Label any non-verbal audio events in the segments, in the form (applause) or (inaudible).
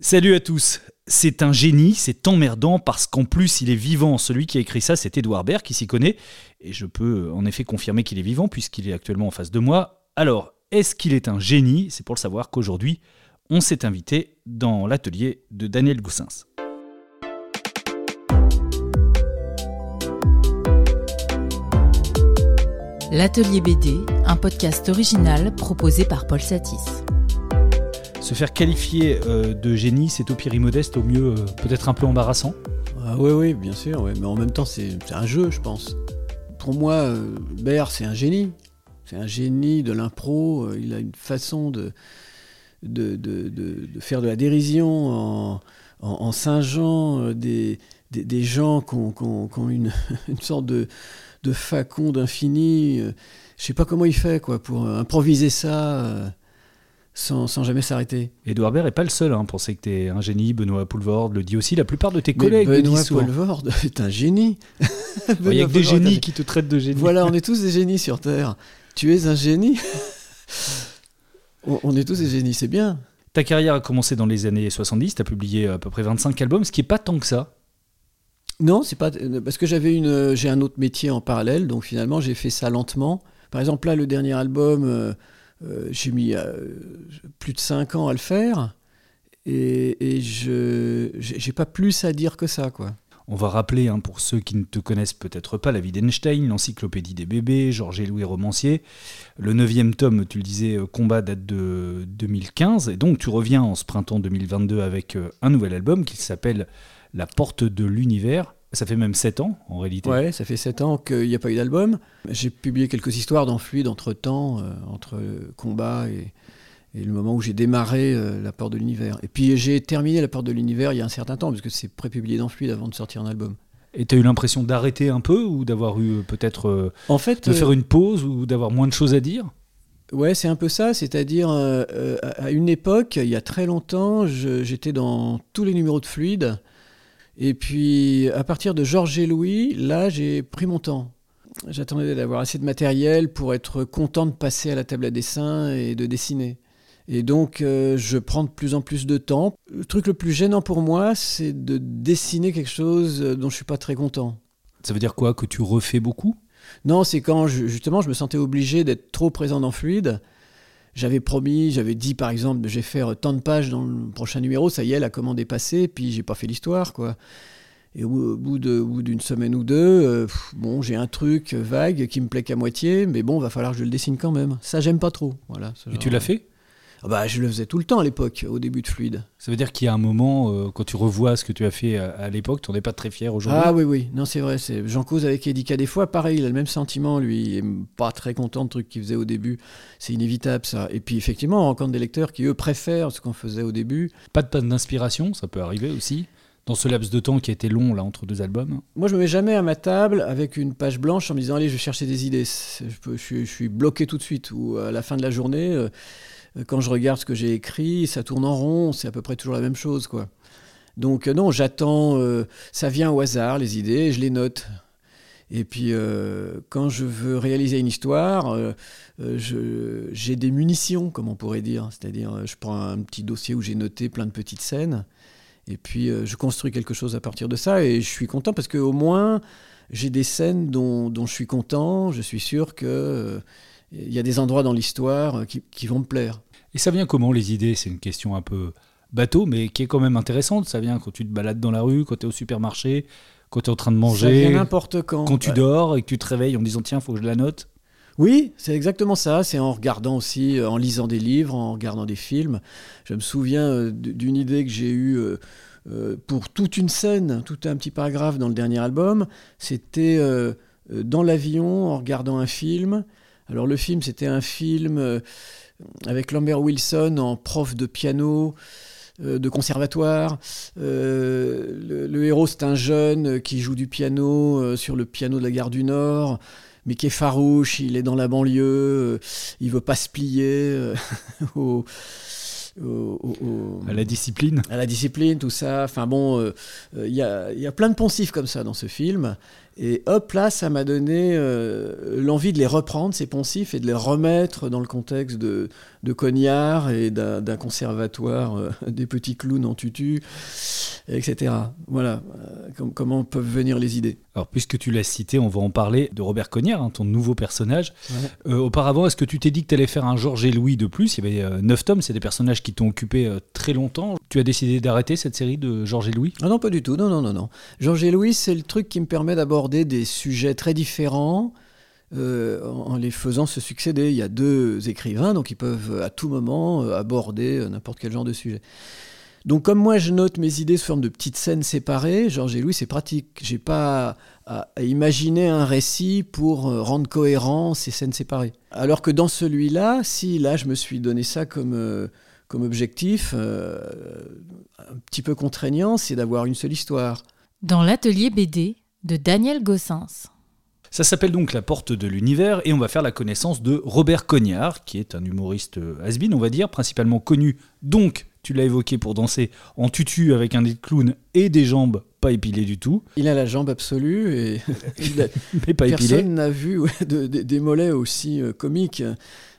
Salut à tous. C'est un génie, c'est emmerdant parce qu'en plus il est vivant. Celui qui a écrit ça, c'est Edouard Baird qui s'y connaît. Et je peux en effet confirmer qu'il est vivant puisqu'il est actuellement en face de moi. Alors, est-ce qu'il est un génie? C'est pour le savoir qu'aujourd'hui, on s'est invité dans l'atelier de Daniel Goussens. L'Atelier BD, un podcast original proposé par Paul Satis. Se faire qualifier euh, de génie, c'est au pire immodeste, au mieux euh, peut-être un peu embarrassant. Ah oui, oui, bien sûr, mais en même temps, c'est un jeu, je pense. Pour moi, euh, Baird, c'est un génie. C'est un génie de l'impro. Il a une façon de, faire de la dérision en, singeant des, gens qui ont, (laughs) une, sorte de, de facon d'infini. Je sais pas comment il fait quoi, pour improviser ça sans, sans jamais s'arrêter. Edouard Baird n'est pas le seul à penser que tu es un génie. Benoît Poulvord le dit aussi. La plupart de tes Mais collègues Benoît. Poelvoorde (laughs) est un génie. Il y a que des un génies qui te traitent de génie. Voilà, on est tous des génies sur Terre. Tu es un génie (laughs) on, on est tous des génies, c'est bien. Ta carrière a commencé dans les années 70. Tu as publié à peu près 25 albums, ce qui est pas tant que ça. Non, c'est pas euh, parce que j'avais une, j'ai un autre métier en parallèle, donc finalement j'ai fait ça lentement. Par exemple là, le dernier album, euh, euh, j'ai mis euh, plus de 5 ans à le faire, et, je, j'ai pas plus à dire que ça, quoi. On va rappeler, hein, pour ceux qui ne te connaissent peut-être pas, la vie d'Einstein, l'encyclopédie des bébés, Georges et Louis romancier. Le neuvième tome, tu le disais, euh, Combat date de 2015. Et donc tu reviens en ce printemps 2022 avec euh, un nouvel album qui s'appelle La porte de l'univers. Ça fait même 7 ans en réalité. Ouais, ça fait 7 ans qu'il n'y a pas eu d'album. J'ai publié quelques histoires dans Fluide entre temps, entre combat et, et le moment où j'ai démarré euh, La Porte de l'Univers. Et puis j'ai terminé La Porte de l'Univers il y a un certain temps, parce que c'est prépublié dans Fluide avant de sortir un album. Et tu as eu l'impression d'arrêter un peu ou d'avoir eu euh, peut-être euh, En fait, de euh, faire une pause ou d'avoir moins de choses à dire? Ouais, c'est un peu ça. C'est-à-dire, euh, euh, à une époque, il y a très longtemps, j'étais dans tous les numéros de Fluide. Et puis, à partir de Georges et Louis, là, j'ai pris mon temps. J'attendais d'avoir assez de matériel pour être content de passer à la table à dessin et de dessiner. Et donc, euh, je prends de plus en plus de temps. Le truc le plus gênant pour moi, c'est de dessiner quelque chose dont je suis pas très content. Ça veut dire quoi? Que tu refais beaucoup? Non, c'est quand je- justement je me sentais obligé d'être trop présent dans Fluide. J'avais promis, j'avais dit par exemple, je vais faire tant de pages dans le prochain numéro, ça y est, la commande est passée, puis j'ai pas fait l'histoire, quoi. Et au, bout d'une semaine ou deux, euh, bon, j'ai un truc vague qui me plaît qu'à moitié, mais bon, va falloir que je le dessine quand même. Ça, j'aime pas trop. Voilà. ce Et tu l'as fait? Ah bah, je le faisais tout le temps à l'époque, au début de Fluide. Ça veut dire qu'il y a un moment, euh, quand tu revois ce que tu as fait à, à l'époque, tu n'en es pas très fier aujourd'hui? Ah oui, oui, non, c'est vrai. J'en cause avec Edika des fois. Pareil, il a le même sentiment, lui. Il est pas très content de trucs qu'il faisait au début. C'est inévitable, ça. Et puis, effectivement, on rencontre des lecteurs qui, eux, préfèrent ce qu'on faisait au début. Pas de panne d'inspiration, ça peut arriver aussi. Dans ce laps de temps qui a été long là entre deux albums? Moi, je me mets jamais à ma table avec une page blanche en me disant, allez, je vais chercher des idées. C'est- Je, peux- je suis, je suis bloqué tout de suite. Ou à la fin de la journée, euh, quand je regarde ce que j'ai écrit, ça tourne en rond. C'est à peu près toujours la même chose, quoi. Donc, euh, non, j'attends. euh, ça vient au hasard, les idées, je les note. Et puis, euh, quand je veux réaliser une histoire, euh, euh, j'ai des munitions, comme on pourrait dire. C'est-à-dire, euh, je prends un petit dossier où j'ai noté plein de petites scènes, et puis euh, je construis quelque chose à partir de ça, et je suis content parce qu'au moins, j'ai des scènes dont, je suis content. Je suis sûr que euh, il y a des endroits dans l'histoire euh, qui, qui vont me plaire. Et ça vient comment les idées? C'est une question un peu bateau, mais qui est quand même intéressante. Ça vient quand tu te balades dans la rue, quand tu es au supermarché, quand tu es en train de Ça vient manger, n'importe quand. quand tu Ouais. dors et que tu te réveilles en disant tiens, faut que je la note. Oui, c'est exactement ça. C'est en regardant aussi, euh, en lisant des livres, en regardant des films. Je me souviens euh, d'une idée que j'ai eue pour toute une scène, tout un petit paragraphe dans le dernier album. C'était dans l'avion, en regardant un film. Alors le film, c'était un film euh, avec Lambert Wilson en prof de piano. euh, de conservatoire. Euh, le, le héros, c'est un jeune qui joue du piano euh, sur le piano de la gare du Nord mais qui est farouche, il est dans la banlieue, euh, il veut pas se plier (laughs) au, au- au- au- À la discipline. à la discipline, tout ça. Enfin bon, il y, a, il y a plein de poncifs comme ça dans ce film. Et hop, là, ça m'a donné euh, l'envie de les reprendre, ces poncifs, et de les remettre dans le contexte de, de Cognard et d'un conservatoire euh, (laughs) des petits clowns en tutu, etc. Voilà euh, comment peuvent venir les idées. Alors, puisque tu l'as cité, on va en parler de Robert Cognard, hein, ton nouveau personnage. auparavant, est-ce que tu t'es dit que tu allais faire un Georges et Louis de plus? Il y avait neuf tomes, c'est des personnages qui t'ont occupé très longtemps. Tu as décidé d'arrêter cette série de Georges et Louis? Ah non, pas du tout. Non, non, non, non. Georges et Louis, c'est le truc qui me permet d'aborder des sujets très différents euh, en les faisant se succéder. Il y a deux écrivains, donc ils peuvent à tout moment euh, aborder euh, n'importe quel genre de sujet. Donc comme moi je note mes idées sous forme de petites scènes séparées, Georges et Louis c'est pratique. J'ai pas à, imaginer un récit pour rendre cohérent ces scènes séparées. Alors que dans celui-là, si là je me suis donné ça comme, comme objectif, un petit peu contraignant, c'est d'avoir une seule histoire. Dans l'atelier BD, de Daniel Gossens. Ça s'appelle donc La Porte de l'Univers et on va faire la connaissance de Robert Cognard, qui est un humoriste euh, has on va dire, principalement connu, donc, tu l'as évoqué, pour danser en tutu avec un nez de clown et des jambes pas épilées du tout. Il a la jambe absolue et (laughs) Mais pas personne n'a vu des mollets aussi euh, comiques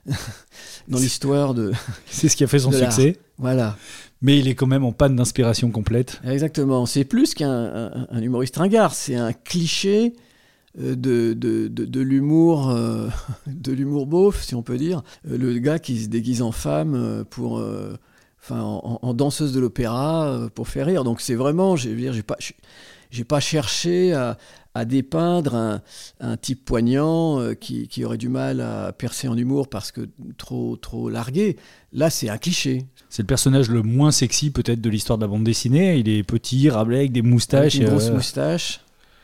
(laughs) dans l'histoire de. (laughs) C'est ce qui a fait son succès. Voilà mais il est quand même en panne d'inspiration complète. Exactement. C'est plus qu'un humoriste ringard, c'est un cliché euh, de, de, de, l'humour euh, de l'humour beauf, si on peut dire. Le gars qui se déguise en femme pour, enfin, en, danseuse de l'opéra pour faire rire. Donc c'est vraiment, je veux dire, j'ai pas, j'ai pas cherché à, à dépeindre un, un, type poignant qui, qui, aurait du mal à percer en humour parce que trop trop largué. Là, c'est un cliché. C'est le personnage le moins sexy peut-être de l'histoire de la bande dessinée. Il est petit, rablé, avec des moustaches. Avec une grosse moustache.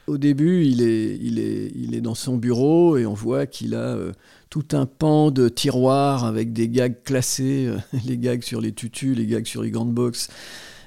Au début, il est, dans son bureau et on voit qu'il a euh, tout un pan de tiroirs avec des gags classés, euh, (laughs) les gags sur les tutus, les gags sur les gants de boxe,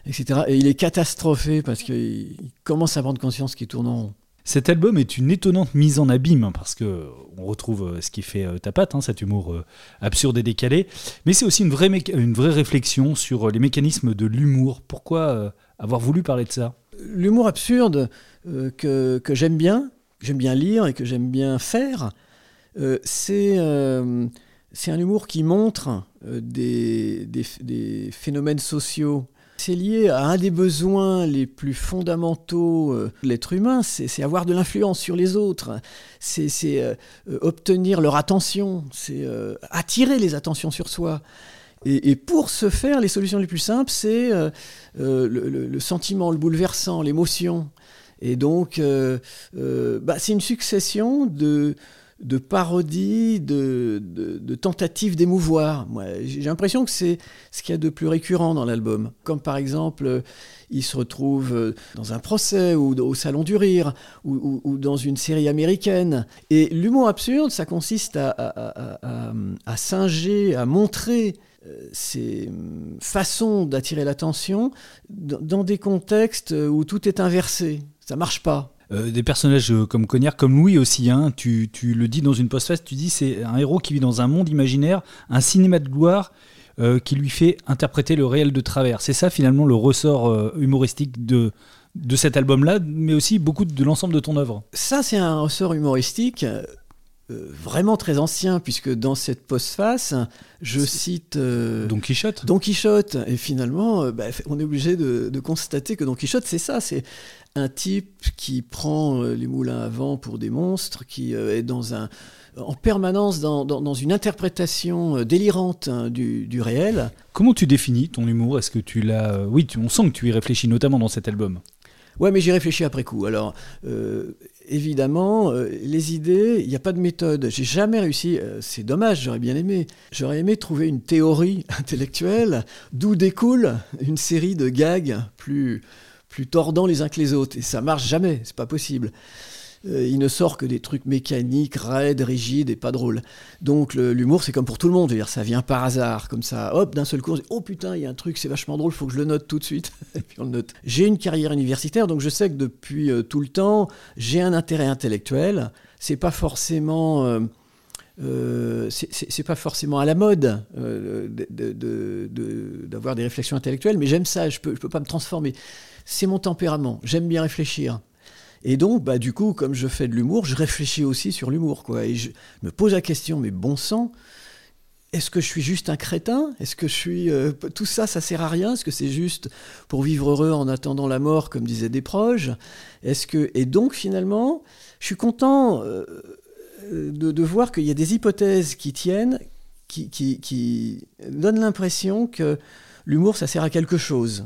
etc. Et il est catastrophé parce qu'il commence à prendre conscience qu'il tourne en rond. Cet album est une étonnante mise en abîme hein, parce que on retrouve euh, ce qui fait ta patte, hein, cet humour absurde et décalé, mais c'est aussi une vraie réflexion sur les mécanismes de l'humour. Pourquoi avoir voulu parler de ça? L'humour absurde que, que j'aime bien, que j'aime bien lire et que j'aime bien faire, c'est c'est un humour qui montre des, des, des phénomènes sociaux c'est lié à un des besoins les plus fondamentaux euh, de l'être humain, c'est avoir de l'influence sur les autres, c'est euh, euh, obtenir leur attention, c'est attirer les attentions sur soi. Et, pour ce faire, les solutions les plus simples, c'est le, sentiment, le bouleversant, l'émotion. Et donc, bah, c'est une succession de, parodies, de, tentatives d'émouvoir. J'ai l'impression que c'est ce qu'il y a de plus récurrent dans l'album. Comme par exemple, euh, il se retrouve euh, dans un procès ou au Salon du Rire ou, dans une série américaine. Et l'humour absurde, ça consiste à, singer, à montrer euh, ces façons d'attirer l'attention dans des contextes où tout est inversé. Ça marche pas. Euh, des personnages euh, comme Cognard, comme Louis aussi, hein, tu, tu, le dis dans une post-face, tu dis c'est un héros qui vit dans un monde imaginaire, un cinéma de gloire euh, qui lui fait interpréter le réel de travers. C'est ça finalement le ressort humoristique de, de cet album-là, mais aussi beaucoup de l'ensemble de ton œuvre. Ça, c'est un ressort humoristique vraiment très ancien, puisque dans cette postface, je cite Don Quichotte. Don Quichotte, et finalement, bah, on est obligé de, de, constater que Don Quichotte, c'est ça, c'est un type qui prend euh, les moulins à vent pour des monstres, qui euh, est dans un, en permanence dans, dans, une interprétation euh, délirante hein, du, du, réel. Comment tu définis ton humour? Est-ce que tu l'as... Oui, on sent que tu y réfléchis notamment dans cet album. Ouais, mais j'y réfléchis après coup. Alors, évidemment, les idées, il n'y a pas de méthode. J'ai jamais réussi. c'est dommage, j'aurais bien aimé. J'aurais aimé trouver une théorie (laughs) intellectuelle d'où découle une série de gags plus plus tordants les uns que les autres. Et ça marche jamais, c'est pas possible. Euh, il ne sort que des trucs mécaniques, raides, rigides et pas drôles. Donc l'humour, c'est comme pour tout le monde. dire, ça vient par hasard, comme ça. Hop, d'un seul coup, on dit, oh putain, il y a un truc, c'est vachement drôle, faut que je le note tout de suite. (laughs) et puis on le note. J'ai une carrière universitaire, donc je sais que depuis euh, tout le temps, j'ai un intérêt intellectuel. C'est pas forcément. Euh, c'est pas forcément à la mode d'avoir des réflexions intellectuelles, mais j'aime ça, je peux, je peux pas me transformer c'est mon tempérament. J'aime bien réfléchir. Et donc, bah, du coup, comme je fais de l'humour, je réfléchis aussi sur l'humour. quoi. Et je me pose la question, mais bon sang, est-ce que je suis juste un crétin? Est-ce que je suis... euh, tout ça, ça sert à rien? Est-ce que c'est juste pour vivre heureux en attendant la mort, comme disaient des proches? Est-ce que... Et donc, finalement, je suis content euh, de, voir qu'il y a des hypothèses qui tiennent, qui donnent l'impression que l'humour, ça sert à quelque chose.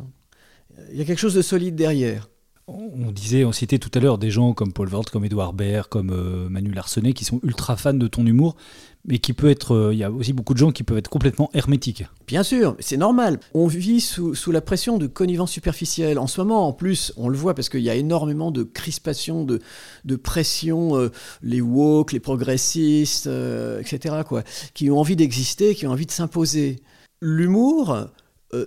Il y a quelque chose de solide derrière. On disait, on citait tout à l'heure des gens comme Paul Vert, comme Edouard Baird, comme euh, Manu Larsenet, qui sont ultra fans de ton humour, mais qui peut être. euh, Il y a aussi beaucoup de gens qui peuvent être complètement hermétiques. Bien sûr, c'est normal. On vit sous, sous la pression de connivence superficielle. En ce moment, en plus, on le voit parce qu'il y a énormément de crispation, de, de pression, euh, les woke, les progressistes, euh, etc., quoi, qui ont envie d'exister, qui ont envie de s'imposer. L'humour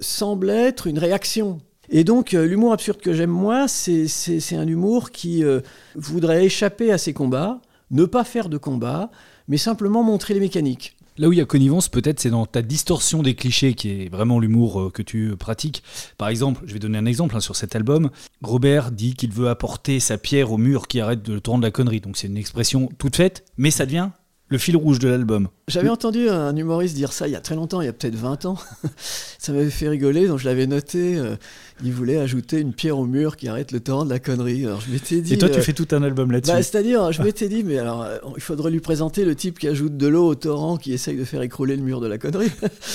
semble être une réaction. Et donc, euh, l'humour absurde que j'aime, moi, c'est un humour qui euh, voudrait échapper à ces combats, ne pas faire de combats, mais simplement montrer les mécaniques. Là où il y a connivence, peut-être, c'est dans ta distorsion des clichés qui est vraiment l'humour euh, que tu pratiques. Par exemple, je vais donner un exemple hein, sur cet album. Robert dit qu'il veut apporter sa pierre au mur qui arrête de le torrent de la connerie. Donc c'est une expression toute faite, mais ça devient le fil rouge de l'album. J'avais entendu un humoriste dire ça il y a très longtemps, il y a peut-être 20 ans. (laughs) ça m'avait fait rigoler, donc je l'avais noté. euh, il voulait ajouter une pierre au mur qui arrête le torrent de la connerie. Alors je m'étais dit. Et toi, tu euh, fais tout un album là-dessus. bah, C'est-à-dire, je m'étais dit, mais alors, euh, il faudrait lui présenter le type qui ajoute de l'eau au torrent, qui essaye de faire écrouler le mur de la connerie.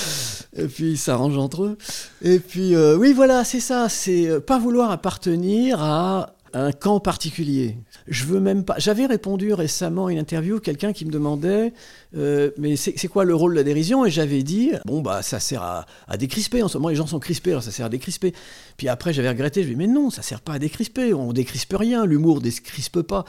(laughs) Et puis, ils s'arrangent entre eux. Et puis, oui, voilà, c'est ça. C'est pas vouloir appartenir à un camp particulier. Je veux même pas. J'avais répondu récemment à une interview, quelqu'un qui me demandait, euh, mais c'est quoi le rôle de la dérision? Et j'avais dit, bon, bah, ça sert à, à décrisper. En ce moment, les gens sont crispés, alors ça sert à décrisper. Puis après, j'avais regretté, je lui ai dit, mais non, ça sert pas à décrisper. On décrispe rien. L'humour décrispe pas.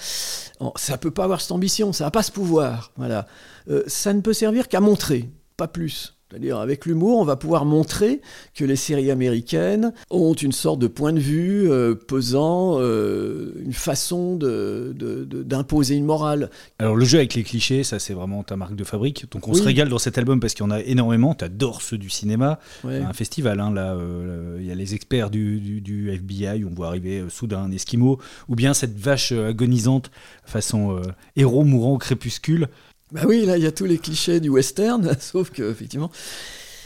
Ça peut pas avoir cette ambition, ça n'a pas ce pouvoir. Voilà. Euh, ça ne peut servir qu'à montrer, pas plus. C'est-à-dire, avec l'humour, on va pouvoir montrer que les séries américaines ont une sorte de point de vue euh, pesant, euh, une façon de- de- de- d'imposer une morale. Alors le jeu avec les clichés, ça c'est vraiment ta marque de fabrique. Donc on Oui. se régale dans cet album parce qu'il y en a énormément. T'adores ceux du cinéma. Ouais. Un festival, hein, là, euh, il y a les experts du, du- du FBI, on voit arriver euh, soudain un esquimau, ou bien cette vache agonisante façon héros mourant au crépuscule. Bah oui, là, il y a tous les clichés du western, (laughs) sauf que, effectivement,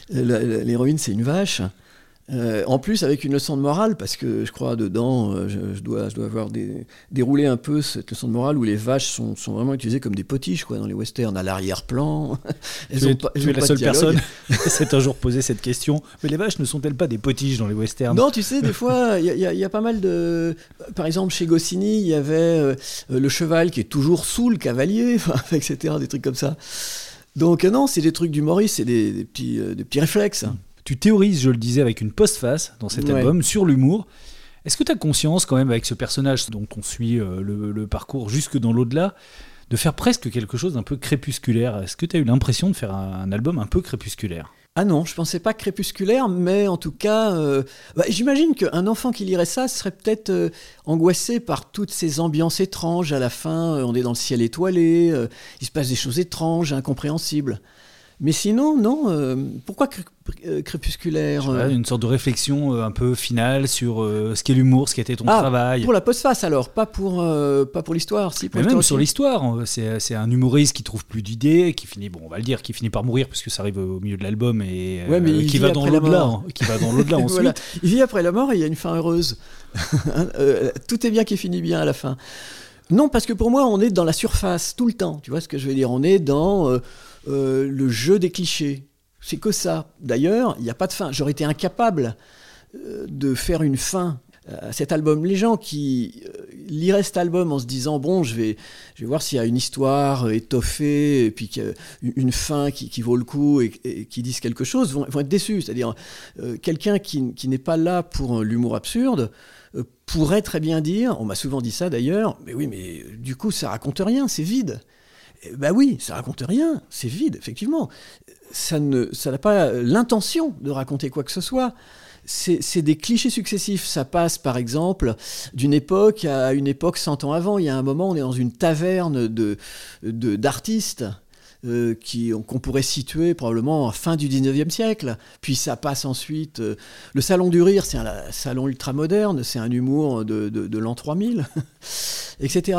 l'héroïne, c'est une vache. Euh, en plus, avec une leçon de morale, parce que je crois dedans, euh, je, je dois, je dois avoir des- déroulé un peu cette leçon de morale où les vaches sont, sont vraiment utilisées comme des potiches quoi, dans les westerns, à l'arrière-plan. (laughs) Elles tu ont es, pas- tu elles ont es la seule personne (laughs) s'est un jour posé cette question. Mais les vaches ne sont-elles pas des potiches dans les westerns? Non, tu sais, des fois, il y, a- y y pas mal de. Par exemple, chez Goscinny, il y avait euh, le cheval qui est toujours sous le cavalier, (laughs) etc., des trucs comme ça. Donc, non, c'est des trucs d'humoriste, c'est des, des petits, euh, des petits réflexes. Tu théorises, je le disais, avec une postface dans cet Ouais. album sur l'humour. Est-ce que tu as conscience quand même avec ce personnage dont on suit euh, le, le parcours jusque dans l'au-delà de faire presque quelque chose d'un peu crépusculaire? Est-ce que tu as eu l'impression de faire un, un album un peu crépusculaire? Ah non, je pensais pas crépusculaire, mais en tout cas, euh, bah, j'imagine qu'un enfant qui lirait ça serait peut-être euh, angoissé par toutes ces ambiances étranges. À la fin, euh, on est dans le ciel étoilé, il se passe des choses étranges, incompréhensibles. Mais sinon, non. euh, pourquoi euh, crépusculaire euh, Une sorte de réflexion euh, un peu finale sur ce qu'est l'humour, ce qu'était ton Ah, travail. Pour la postface alors, pas pour, pas pour l'histoire. Si, pour Mais même sur l'histoire, c'est un humoriste qui trouve plus d'idées, qui finit, bon, on va le dire, qui finit par mourir puisque ça arrive au milieu de l'album et Ouais, mais il qui va dans l'au-delà, (laughs) mort. hein, qui va dans l'au-delà ensuite. Voilà. Il vit après la mort et il y a une fin heureuse. (laughs) Hein, tout est bien qui finit bien à la fin. Non, parce que pour moi, on est dans la surface tout le temps. Tu vois ce que je veux dire? On est dans euh, le jeu des clichés. C'est que ça. D'ailleurs, il n'y a pas de fin. J'aurais été incapable euh, de faire une fin à cet album. Les gens qui euh, liraient cet album en se disant bon, je vais, je vais voir s'il y a une histoire étoffée et puis y a une- fin qui, vaut le coup et, qui disent quelque chose vont, être déçus. C'est-à-dire quelqu'un qui, n'est pas là pour l'humour absurde pourrait très bien dire, on m'a souvent dit ça d'ailleurs, mais oui, mais du coup ça raconte rien, c'est vide. Ben oui, ça raconte rien, c'est vide, effectivement. Ça n'a pas l'intention de raconter quoi que ce soit. C'est des clichés successifs. Ça passe, par exemple, d'une époque à une époque 100 ans avant. Il y a un moment, on est dans une taverne de d'artistes. euh, qu'on pourrait situer probablement à fin du 19e siècle. Puis ça passe ensuite. euh, le Salon du Rire, c'est un salon ultra-moderne, c'est un humour de, de- de l'an 3000, (laughs) etc.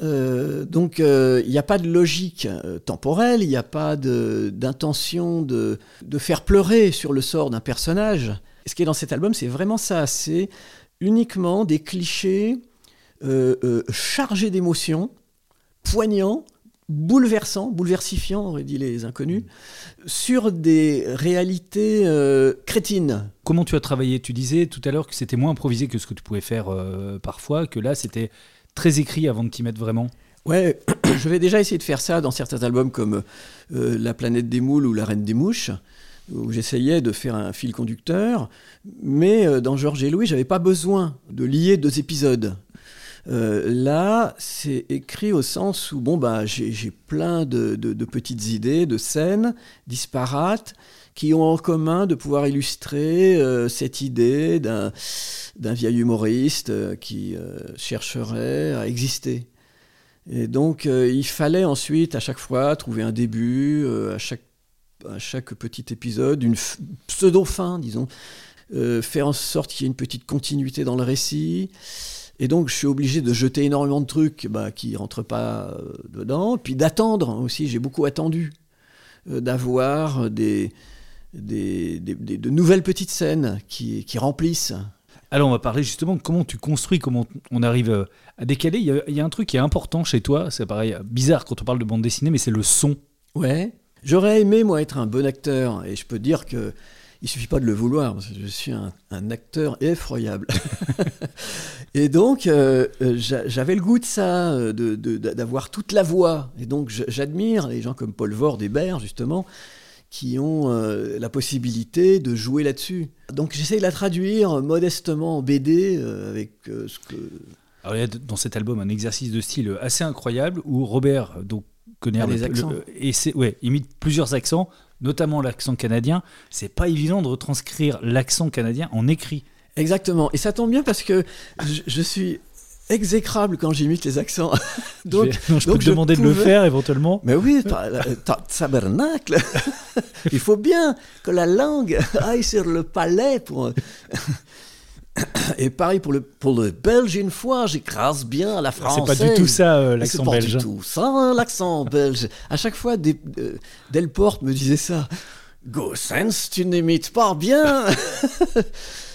Euh, donc euh, il n'y a pas de logique euh, temporelle, il n'y a pas d'intention de, faire pleurer sur le sort d'un personnage. Ce qui est dans cet album, c'est vraiment ça. C'est uniquement des clichés chargés d'émotions, poignants, bouleversants, bouleversifiants, auraient dit les inconnus, sur des réalités crétines. Comment tu as travaillé? Tu disais tout à l'heure que c'était moins improvisé que ce que tu pouvais faire parfois, que là c'était très écrit avant de t'y mettre vraiment. Ouais, (clears throat) je vais déjà essayer de faire ça dans certains albums comme euh, La planète des moules ou La reine des mouches, où j'essayais de faire un fil conducteur. Mais euh, dans Georges et Louis, j'avais pas besoin de lier deux épisodes. Euh, là, c'est écrit au sens où bon bah j'ai plein de petites idées, de scènes disparates qui ont en commun de pouvoir illustrer euh, cette idée d'un d'un vieil humoriste euh, qui euh, chercherait à exister. Et donc, il fallait ensuite, à chaque fois, trouver un début, à, chaque, à chaque petit épisode, une pseudo-fin, disons, faire en sorte qu'il y ait une petite continuité dans le récit. Et donc, je suis obligé de jeter énormément de trucs bah, qui ne rentrent pas dedans, puis d'attendre aussi. J'ai beaucoup attendu d'avoir des, des, des- des- de nouvelles petites scènes qui, qui remplissent. Alors on va parler justement de comment tu construis, comment on arrive euh, à décaler. Il y a, il y a un truc qui est important chez toi, c'est pareil, bizarre quand on parle de bande dessinée, mais c'est le son. Ouais. J'aurais aimé, moi, être un bon acteur. Et je peux dire que il suffit pas de le vouloir, parce que je suis un, un acteur effroyable. (laughs) et donc, euh, euh, j'a- j'avais le goût de ça, euh, de- de- d'avoir toute la voix. Et donc, j'admire les gens comme Paul Vord Hébert, justement, qui ont euh, la possibilité de jouer là-dessus. Donc, j'essaye de la traduire modestement en BD, euh, avec euh, ce que... Alors il y a dans cet album un exercice de style assez incroyable où Robert donc connaît Ah, le- les accents. le- et ouais, imite plusieurs accents, notamment l'accent canadien. C'est pas évident de retranscrire l'accent canadien en écrit. Exactement. Et ça tombe bien parce que je, je suis exécrable quand j'imite les accents. (laughs) donc, je, vais- non, je peux donc te je demander de le faire éventuellement. Mais oui, ta- tabernacle. (laughs) Il faut bien que la langue aille sur le palais pour. Et pareil pour le, pour le belge, une fois, j'écrase bien la C'est française. pas du tout ça euh, l'accent C'est pas belge. du tout ça, hein, l'accent belge. À chaque fois, des, euh, Delporte me disait ça. Gossens, tu n'imites pas bien. (laughs)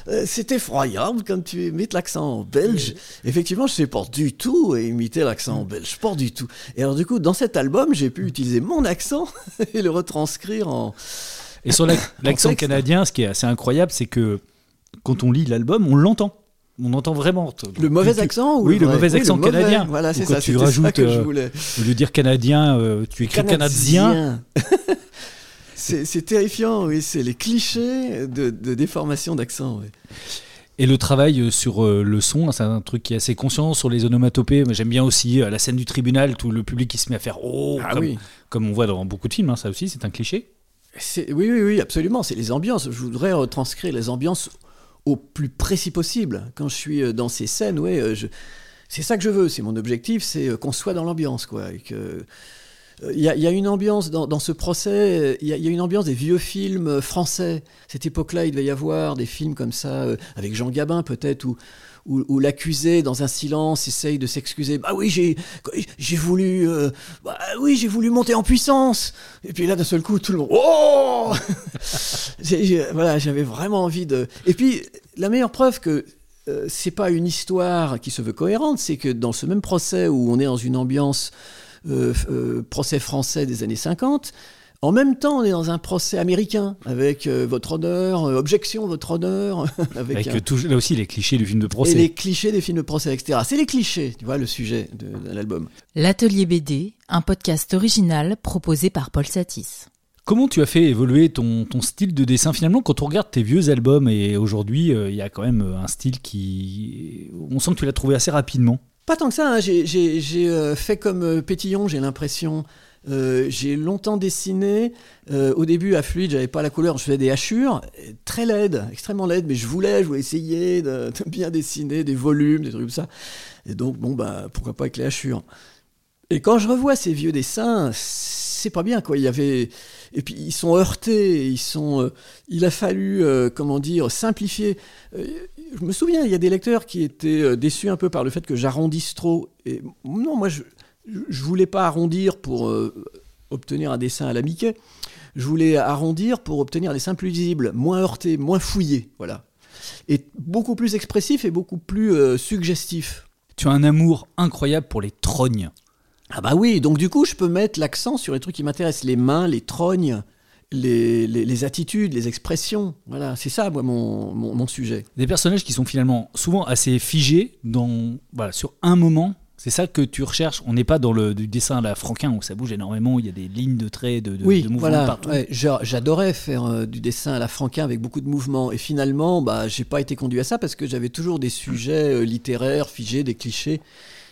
Euh, C'est effroyable comme tu imites l'accent belge. Effectivement, je sais pas du tout imiter l'accent belge, pas du tout. Et alors du coup, dans cet album, j'ai pu utiliser mon accent (laughs) et le retranscrire en... Et sur la- (laughs) l'accent canadien, ce qui est assez incroyable, c'est que quand on lit l'album, on l'entend. On entend vraiment. Le mauvais Tu- accent ou Oui, le mauvais Oui, accent mauvais. canadien. Voilà, c'est quand ça. tu c'était ça rajoutes, que je euh, voulais. Au lieu de dire canadien, euh, tu écris canadien. c'est (laughs) c'est terrifiant, oui. C'est les clichés de, de déformation d'accent. oui. Et le travail euh, sur euh, le son, c'est un truc qui est assez conscient sur les onomatopées. Mais j'aime bien aussi euh, la scène du tribunal, tout le public qui se met à faire oh, Ah comme, oui. comme on voit dans beaucoup de films. hein, ça aussi, c'est un cliché. Oui, oui, oui, absolument. C'est les ambiances. Je voudrais retranscrire les ambiances au plus précis possible. Quand je suis dans ces scènes, ouais, je... c'est ça que je veux. C'est mon objectif, c'est qu'on soit dans l'ambiance, quoi. et que- Il y, a- une ambiance dans, ce procès, il y, a, une ambiance des vieux films euh, français. Cette époque-là, il devait y avoir des films comme ça, euh, avec Jean Gabin peut-être, où, l'accusé, dans un silence, essaye de s'excuser. Bah oui, j'ai, voulu, euh, bah oui, voulu monter en puissance. Et puis là, d'un seul coup, tout le monde, oh (laughs) Voilà, j'avais vraiment envie de. Et puis, la meilleure preuve que euh, c'est pas une histoire qui se veut cohérente, c'est que dans ce même procès où on est dans une ambiance procès français des années 50, en même temps, on est dans un procès américain avec euh, votre honneur, euh, objection, votre honneur, (laughs) avec, Avec un- euh, tout- là aussi les clichés du film de et procès. les clichés des films de procès, etc. C'est les clichés, tu vois, le sujet de, de l'album. L'Atelier BD, un podcast original proposé par Paul Satis. Comment tu as fait évoluer ton, ton style de dessin? Finalement quand on regarde tes vieux albums et aujourd'hui euh, il y a quand même euh, un style qui on sent que tu l'as trouvé assez rapidement. Pas tant que ça, hein. j'ai- euh, fait comme euh, Pétillon, j'ai l'impression. Euh, j'ai longtemps dessiné. Au début, à Fluide, j'avais pas la couleur, je faisais des hachures, très laides, extrêmement laides, mais je voulais, je voulais essayer de, de bien dessiner des volumes, des trucs comme ça. Et donc, bon, bah, pourquoi pas avec les hachures. Et quand je revois ces vieux dessins, c'est pas bien quoi. Il y avait et puis ils sont heurtés, ils sont. euh, il a fallu euh, comment dire simplifier. Euh, je me souviens, il y a des lecteurs qui étaient déçus un peu par le fait que j'arrondisse trop. Et non, moi je je voulais pas arrondir pour obtenir un dessin à la Mickey. Je voulais arrondir pour obtenir un dessin plus lisible, moins heurté, moins fouillé, voilà. Et beaucoup plus expressif et beaucoup plus euh, suggestif. Tu as un amour incroyable pour les trognes. Ah bah oui, donc du coup, je peux mettre l'accent sur les trucs qui m'intéressent, les mains, les trognes, les, les- les attitudes, les expressions. Voilà, c'est ça, moi, mon, mon- mon sujet. Des personnages qui sont finalement souvent assez figés dans, voilà, sur un moment. C'est ça que tu recherches. On n'est pas dans le du dessin à la Franquin où ça bouge énormément, il y a des lignes de traits, de, de, oui, de mouvements voilà. partout. ouais, j'a- J'adorais faire euh, du dessin à la Franquin avec beaucoup de mouvements. Et finalement, bah, j'ai pas été conduit à ça parce que j'avais toujours des sujets euh, littéraires figés, des clichés.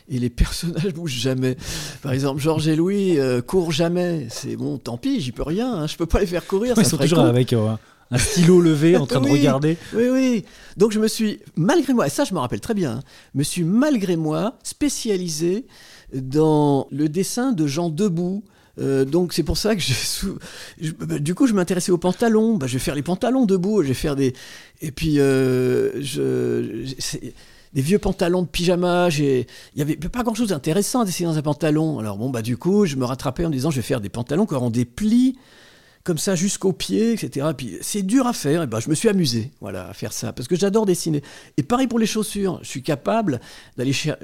Et les personnages (laughs) bougent jamais. Par exemple, Georges et Louis euh, courent jamais. C'est bon, tant pis, j'y peux rien. hein. Je peux pas les faire courir. Ils ça sont toujours avec euh, un stylo levé en train de (laughs) regarder. Oui, oui. Donc je me suis, malgré moi, et ça je me rappelle très bien, hein, me suis malgré moi spécialisé dans le dessin de gens debout. Euh, donc c'est pour ça que (laughs) sou- je- bah, du coup je m'intéressais aux pantalons. Bah, je vais faire les pantalons debout. Je vais faire des et puis euh, je des vieux pantalons de pyjama. Il y avait pas grand chose d'intéressant à dessiner dans un pantalon. Alors bon bah du coup je me rattrapais en disant je vais faire des pantalons qui auront des plis comme ça jusqu'aux pieds, etc. Puis c'est dur à faire, et ben je me suis amusé, voilà, à faire ça, parce que j'adore dessiner. Et pareil pour les chaussures, je suis capable d'aller chercher.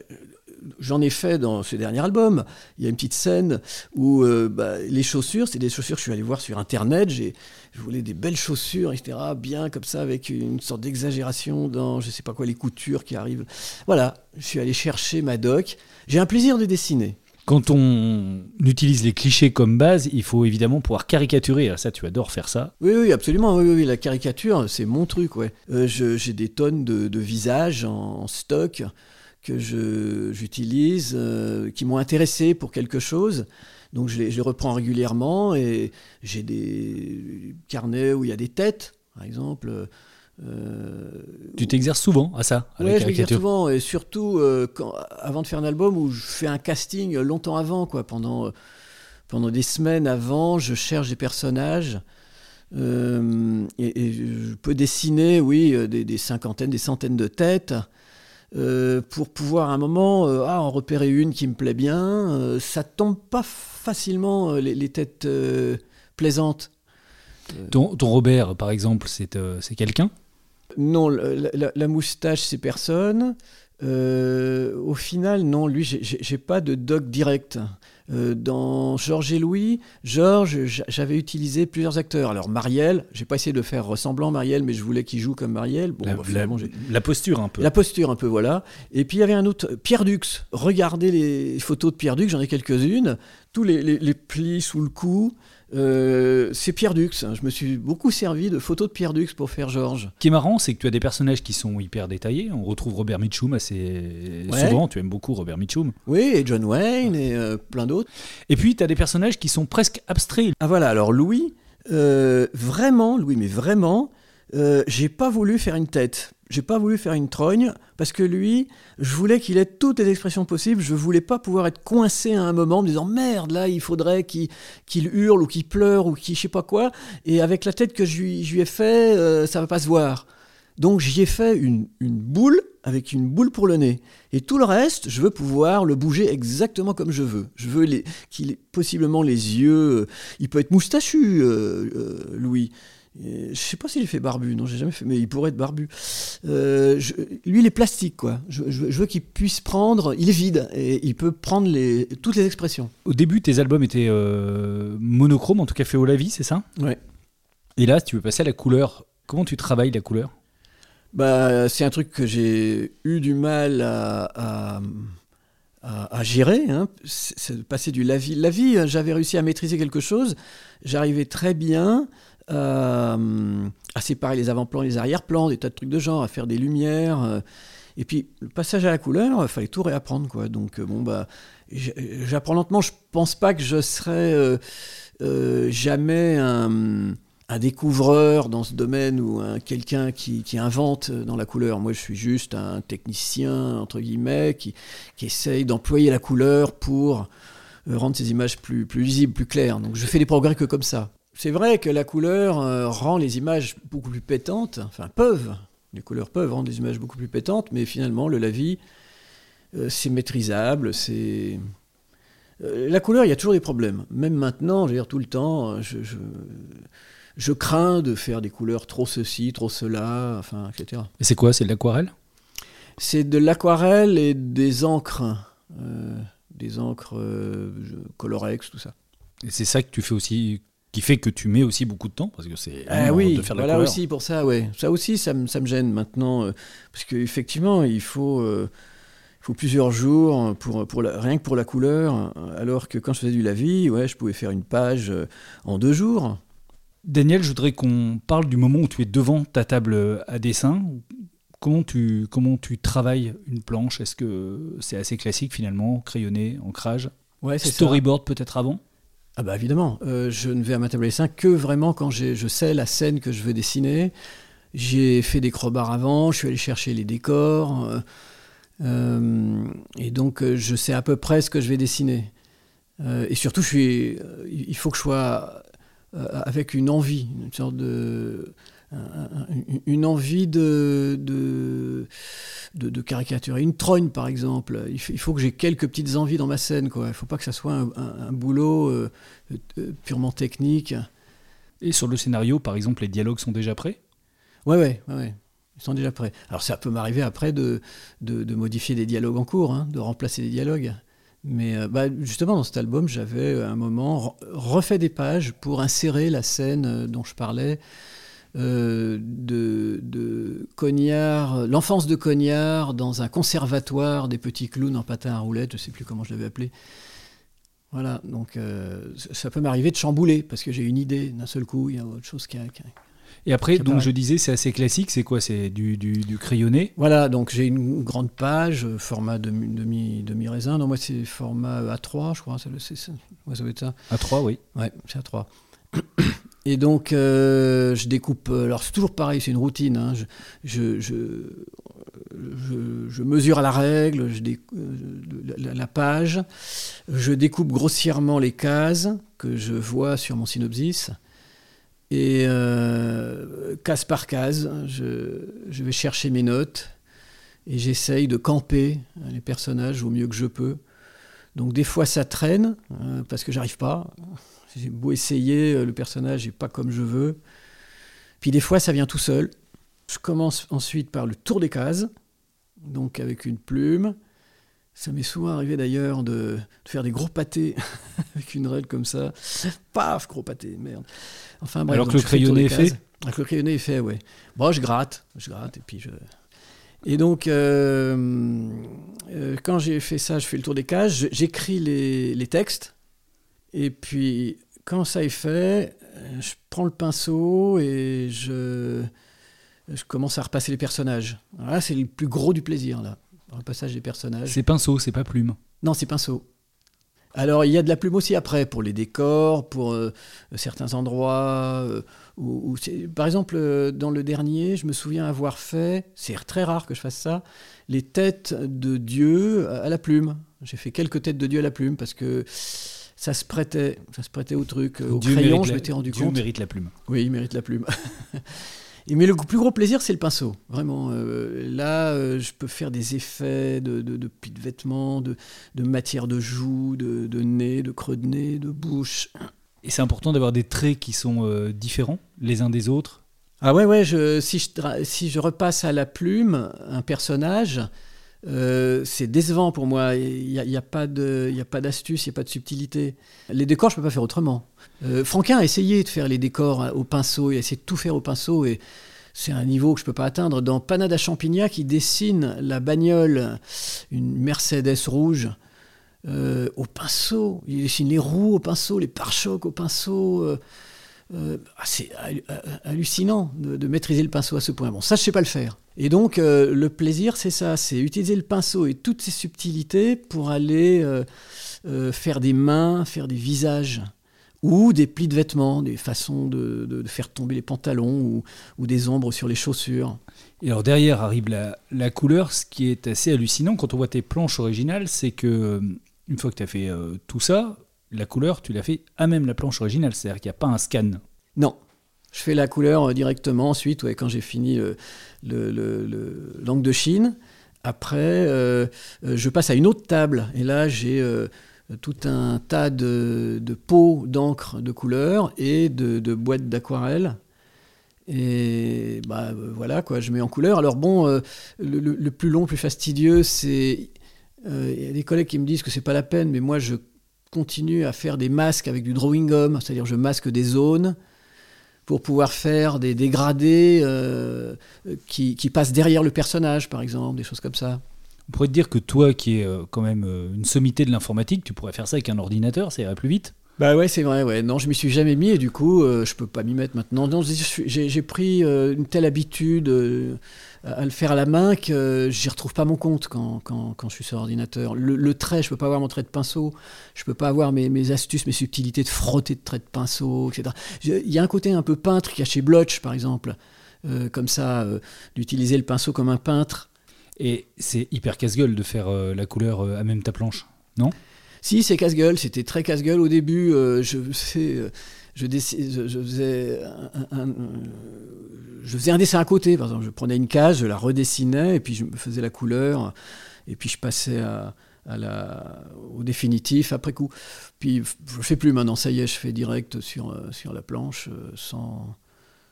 J'en ai fait dans ce dernier album. Il y a une petite scène où euh, bah, les chaussures, c'est des chaussures que je suis allé voir sur internet. J'ai, je voulais des belles chaussures, etc. Bien comme ça, avec une sorte d'exagération dans je sais pas quoi les coutures qui arrivent. Voilà, je suis allé chercher ma doc. J'ai un plaisir de dessiner. Quand on utilise les clichés comme base, il faut évidemment pouvoir caricaturer. Alors ça, tu adores faire ça. Oui, oui, absolument. Oui, la caricature, c'est mon truc. Ouais. Euh, je- j'ai des tonnes de, de visages en, en stock que j'utilise, euh, qui m'ont intéressé pour quelque chose. Donc je les, je les reprends régulièrement et j'ai des carnets où il y a des têtes, par exemple. Euh, Tu t'exerces souvent à ça, Ouais, je m'exerce souvent, et surtout euh, quand, avant de faire un album où je fais un casting longtemps avant, quoi, pendant, pendant des semaines avant, je cherche des personnages. euh, et, et je peux dessiner, oui, des, des cinquantaines, des centaines de têtes, euh, pour pouvoir à un moment euh, ah, en repérer une qui me plaît bien. Euh, ça tombe pas facilement, les, les têtes plaisantes. Ton, ton Robert, par exemple, c'est quelqu'un? Non, la, la- la moustache, c'est personne. Au final, non, lui, j'ai pas de doc direct. Euh, dans Georges et Louis, Georges, j'a- j'avais utilisé plusieurs acteurs. Alors Marielle, j'ai pas essayé de faire ressemblant Marielle, mais je voulais qu'il joue comme Marielle. Bon, la, bah, la- posture un peu. la posture un peu, voilà. Et puis il y avait un autre, Pierre Dux. Regardez les photos de Pierre Dux, j'en ai quelques-unes. Tous les, les- les plis sous le cou, euh, c'est Pierre Dux. Je me suis beaucoup servi de photos de Pierre Dux pour faire Georges. Ce qui est marrant, c'est que tu as des personnages qui sont hyper détaillés. On retrouve Robert Mitchum assez Ouais. souvent. Tu aimes beaucoup Robert Mitchum. Oui, et John Wayne et euh, plein d'autres. Et puis, tu as des personnages qui sont presque abstraits. Ah voilà, alors Louis, euh, vraiment, Louis, mais vraiment, j'ai pas voulu faire une tête. J'ai pas voulu faire une trogne parce que lui, je voulais qu'il ait toutes les expressions possibles. Je voulais pas pouvoir être coincé à un moment en me disant merde, là, il faudrait qu'il hurle ou qu'il pleure ou qu'il je sais pas quoi. Et avec la tête que je lui, ai fait, euh, ça va pas se voir. Donc j'y ai fait une, boule avec une boule pour le nez. Et tout le reste, je veux pouvoir le bouger exactement comme je veux. Je veux qu'il ait possiblement les yeux. euh, il peut être moustachu, euh, euh, Louis. Et je sais pas s'il est fait barbu, non, j'ai jamais fait, mais il pourrait être barbu. Euh, je- lui, il est plastique, quoi. Je, je- je veux qu'il puisse prendre. Il est vide et il peut prendre les, toutes les expressions. Au début, tes albums étaient euh, monochromes, en tout cas fait au lavis, c'est ça? Ouais. Et là, si tu veux passer à la couleur, comment tu travailles la couleur? Bah, c'est un truc que j'ai eu du mal à, à, gérer. Hein. C'est de passer du lavis. La vie, j'avais réussi à maîtriser quelque chose. J'arrivais très bien à, à séparer les avant-plans et les arrière-plans, des tas de trucs de genre, à faire des lumières. euh. Et puis, le passage à la couleur, il fallait tout réapprendre. Quoi. Donc, euh, bon, bah, j'apprends lentement. Je pense pas que je euh, euh, jamais un découvreur dans ce domaine ou un- quelqu'un qui, invente dans la couleur. Moi, je suis juste un technicien, entre guillemets, qui, essaye d'employer la couleur pour rendre ces images plus lisibles, plus claires. Donc je fais des progrès que comme ça. C'est vrai que la couleur rend les images beaucoup plus pétantes, enfin peuvent, les couleurs peuvent rendre les images beaucoup plus pétantes, mais finalement le lavis, c'est maîtrisable, c'est... La couleur, il y a toujours des problèmes. Même maintenant, je veux dire, tout le temps, je, je crains de faire des couleurs trop ceci, trop cela, enfin, etc. Et c'est quoi? C'est de l'aquarelle? C'est de l'aquarelle et des encres, euh, des encres euh, Colorex, tout ça. Et c'est ça que tu fais aussi, qui fait que tu mets aussi beaucoup de temps, parce que c'est ah oui, de faire la voilà aussi pour ça, ouais. Ça aussi, ça me, ça me gêne maintenant, euh, parce qu'effectivement, il faut faut plusieurs jours pour, pour rien que pour la couleur, alors que quand je faisais du lavis, ouais, je pouvais faire une page en deux jours. Daniel, je voudrais qu'on parle du moment où tu es devant ta table à dessin. Comment tu, comment tu travailles une planche? Est-ce que c'est assez classique finalement, crayonné, ancrage? Ouais, Storyboard peut-être avant? Ah bah évidemment, euh, je ne vais à ma table à dessin que vraiment quand je sais la scène que je veux dessiner. J'ai fait des crowbars avant, je suis allé chercher les décors, euh, euh, et donc je sais à peu près ce que je vais dessiner. et surtout, je suis, il faut que je sois avec une envie, une sorte de une envie de, de, de, caricaturer. Une trogne, par exemple. Il faut, que j'ai quelques petites envies dans ma scène. Quoi. Il ne faut pas que ça soit un, boulot euh, euh, purement technique. Et sur le scénario, par exemple, les dialogues sont déjà prêts? Ouais, ouais, ouais, Ils sont déjà prêts. Alors ça peut m'arriver après de, de, modifier des dialogues en cours, hein, de remplacer des dialogues. Mais euh, bah, justement, dans cet album, j'avais euh, un moment refait des pages pour insérer la scène euh, dont je parlais. De, de Cognard, l'enfance de Cognard dans un conservatoire des petits clowns en patin à roulettes, je ne sais plus comment je l'avais appelé. Voilà, donc ça peut m'arriver de chambouler parce que j'ai une idée d'un seul coup, il y a autre chose qui, a, et après, donc je disais, c'est assez classique. C'est quoi? C'est du, du, crayonné? Voilà, donc j'ai une grande page, euh, format demi, demi. Non, moi c'est format A3, je crois. Ça, ça, ouais, ça va être ça. A3, oui. Ouais, c'est A3. Et donc, euh, je découpe. Euh, alors, c'est toujours pareil, c'est une routine. Hein. Je, mesure la règle je la, la, page. Je découpe grossièrement les cases que je vois sur mon synopsis. Et euh, case par case, je, vais chercher mes notes et j'essaye de camper les personnages au mieux que je peux. Donc des fois ça traîne euh, parce que j'arrive pas. J'ai beau essayer, le personnage n'est pas comme je veux. Puis des fois ça vient tout seul. Je commence ensuite par le tour des cases, donc avec une plume. Ça m'est souvent arrivé d'ailleurs de, faire des gros pâtés (laughs) avec une règle comme ça. Paf, gros pâté, merde. Enfin, bref, Alors que le crayonné est fait Alors le crayonné est fait, ouais. Bon, je gratte, je gratte, et puis je. Et donc, euh, euh, quand j'ai fait ça, je fais le tour des cases, j'écris les, les, textes, et puis quand ça est fait, je prends le pinceau et je, je commence à repasser les personnages. Là, c'est le plus gros du plaisir, là le passage des personnages. C'est pinceau, c'est pas plume. Non, c'est pinceau. Alors il y a de la plume aussi après pour les décors, pour euh, certains endroits. Euh, où, par exemple, euh, dans le dernier, je me souviens avoir fait, c'est très rare que je fasse ça, les têtes de Dieu à la plume. J'ai fait quelques têtes de Dieu à la plume parce que ça se prêtait, ça se prêtait au truc. Au crayon, je m'étais rendu Dieu compte. mérite la plume. Oui, il mérite la plume. (laughs) mais le plus gros plaisir, c'est le pinceau. Vraiment, euh, là, euh, je peux faire des effets de, de, de plis de vêtements, de, de, matière de joue, de, de, nez, de creux de nez, de bouche. Et c'est important d'avoir des traits qui sont euh, différents les uns des autres? Ah ouais, ouais. Je, si, je, si je repasse à la plume un personnage, c'est décevant pour moi. Il n'y a, a, pas d'astuce, il n'y a pas de subtilité. Les décors, je ne peux pas faire autrement. Euh, Franquin a essayé de faire les décors au pinceau, il a essayé de tout faire au pinceau et c'est un niveau que je ne peux pas atteindre. Dans Panada Champignac, il dessine la bagnole, une Mercedes rouge, euh, au pinceau. Il dessine les roues au pinceau, les pare-chocs au pinceau. Euh, ah, c'est hallucinant de, maîtriser le pinceau à ce point. Bon, ça, je sais pas le faire. Et donc, le plaisir, c'est ça, c'est utiliser le pinceau et toutes ses subtilités pour aller faire des mains, faire des visages ou des plis de vêtements, des façons de, faire tomber les pantalons ou, des ombres sur les chaussures. Et alors derrière arrive la, couleur, ce qui est assez hallucinant quand on voit tes planches originales, c'est que une fois que tu as fait euh, tout ça, la couleur, tu l'as fait à même la planche originale, c'est-à-dire qu'il n'y a pas un scan. Non. Je fais la couleur euh, directement ensuite, quand j'ai fini euh, le, le- le- l'angle de Chine. Après, euh, je passe à une autre table. Et là, j'ai tout un tas de, pots d'encre de couleur et de, boîtes d'aquarelle. Et bah, voilà, quoi, je mets en couleur. Alors bon, le, plus long, le plus fastidieux, c'est... Il y a des collègues qui me disent que c'est pas la peine, mais moi, je continue à faire des masques avec du drawing gum, c'est-à-dire je masque des zones pour pouvoir faire des dégradés euh, qui, qui passent derrière le personnage, par exemple, des choses comme ça. On pourrait te dire que toi, qui es euh, quand même euh, une sommité de l'informatique, tu pourrais faire ça avec un ordinateur, ça irait plus vite. Bah ouais, c'est vrai, ouais. Non, je m'y suis jamais mis et du coup, euh, je peux pas m'y mettre maintenant. Non, j'ai pris euh, une telle habitude euh, à le faire à la main que euh, j'y retrouve pas mon compte quand, quand, quand je suis sur ordinateur. Le, trait, je peux pas avoir mon trait de pinceau, je peux pas avoir mes, mes astuces, mes subtilités de frotter de trait de pinceau, etc. Il y a un côté un peu peintre qui a chez Blotch, par exemple, comme ça, d'utiliser le pinceau comme un peintre. Et c'est hyper casse-gueule de faire la couleur à même ta planche. Si, c'est casse-gueule. C'était très casse-gueule au début. euh, je, sais, euh, faisais un, je faisais un dessin à côté. Par exemple, je prenais une case, je la redessinais, et puis je me faisais la couleur, et puis je passais au définitif après coup. Puis je fais plus maintenant. Ça y est, je fais direct sur, euh, sur la planche, sans,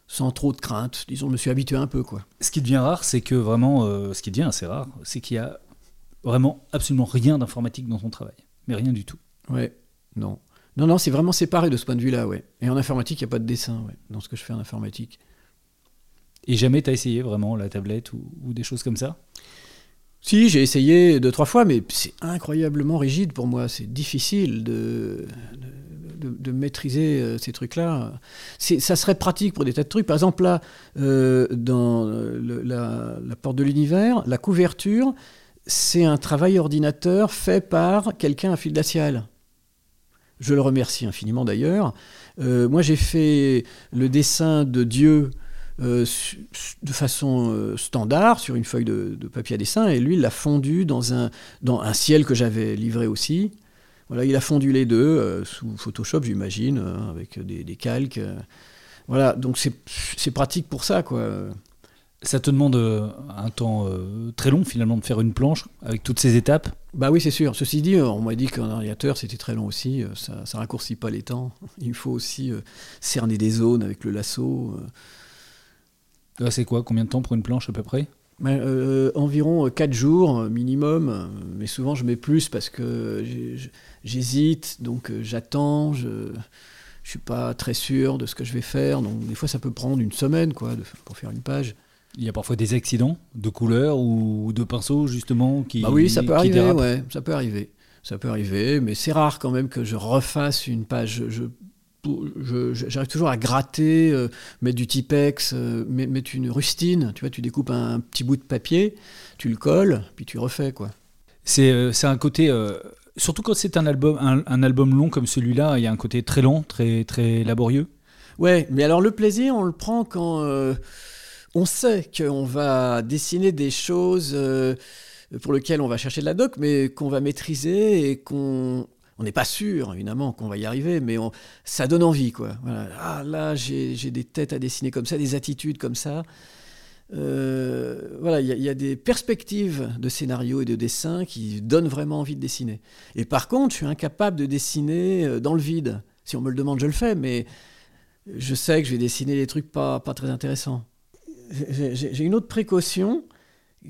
sans trop de crainte. Disons, je me suis habitué un peu, quoi. Ce qui devient rare, c'est que vraiment, ce qui devient assez rare, c'est qu'il y a vraiment absolument rien d'informatique dans ton travail. Mais rien du tout. Ouais, non. Non, non, c'est vraiment séparé de ce point de vue-là, ouais. Et en informatique, il n'y a pas de dessin, ouais, dans ce que je fais en informatique. Et jamais t'as essayé vraiment la tablette ou, ou des choses comme ça? Si, j'ai essayé deux, trois fois, mais c'est incroyablement rigide pour moi. C'est difficile de, de, de- de maîtriser euh, ces trucs-là. Ça serait pratique pour des tas de trucs. Par exemple, là, euh, dans le- la, la porte de l'univers, la couverture, c'est un travail ordinateur fait par quelqu'un à fil d'acial. Je le remercie infiniment d'ailleurs. Euh, moi, j'ai fait le dessin de Dieu euh, de façon euh, standard sur une feuille de, papier à dessin et lui il l'a fondu dans un, dans un ciel que j'avais livré aussi. Voilà, il a fondu les deux sous Photoshop, j'imagine, euh, avec des, des calques. Voilà, donc c'est c'est pratique pour ça, quoi. Ça te demande euh, un temps euh, très long finalement de faire une planche avec toutes ces étapes? Bah oui, c'est sûr. Ceci dit, euh, on m'a dit qu'un ordinateur, c'était très long aussi. Ça, ça raccourcit pas les temps. Il faut aussi cerner des zones avec le lasso. Là, c'est quoi? Combien de temps pour une planche à peu près? Euh, environ 4 jours minimum, mais souvent je mets plus parce que j'hésite, donc j'attends, je ne suis pas très sûr de ce que je vais faire, donc des fois ça peut prendre une semaine quoi, de- pour faire une page. Il y a parfois des accidents de couleur ou de pinceau justement qui. bah oui, ça peut arriver, ouais, ça peut arriver. Ça peut arriver, mais c'est rare quand même que je refasse une page. Je, j'arrive toujours à gratter, euh, mettre du Tipex, euh, met- mettre une rustine. Tu vois, tu découpes un, petit bout de papier, tu le colles, puis tu refais quoi. C'est euh, c'est un côté. euh, surtout quand c'est un album, un, un album long comme celui-là, il y a un côté très lent, très, très laborieux. Ouais, mais alors le plaisir, on le prend quand on sait qu'on va dessiner des choses euh, pour lesquelles on va chercher de la doc, mais qu'on va maîtriser et qu'on on n'est pas sûr, évidemment, qu'on va y arriver, mais ça donne envie, quoi. Ah, là, j'ai des têtes à dessiner comme ça, des attitudes comme ça. Euh, voilà, il y, a- il y a des perspectives de scénario et de dessin qui donnent vraiment envie de dessiner. Et par contre, je suis incapable de dessiner euh, dans le vide. Si on me le demande, je le fais, mais je sais que je vais dessiner des trucs pas, pas très intéressants. J'ai une autre précaution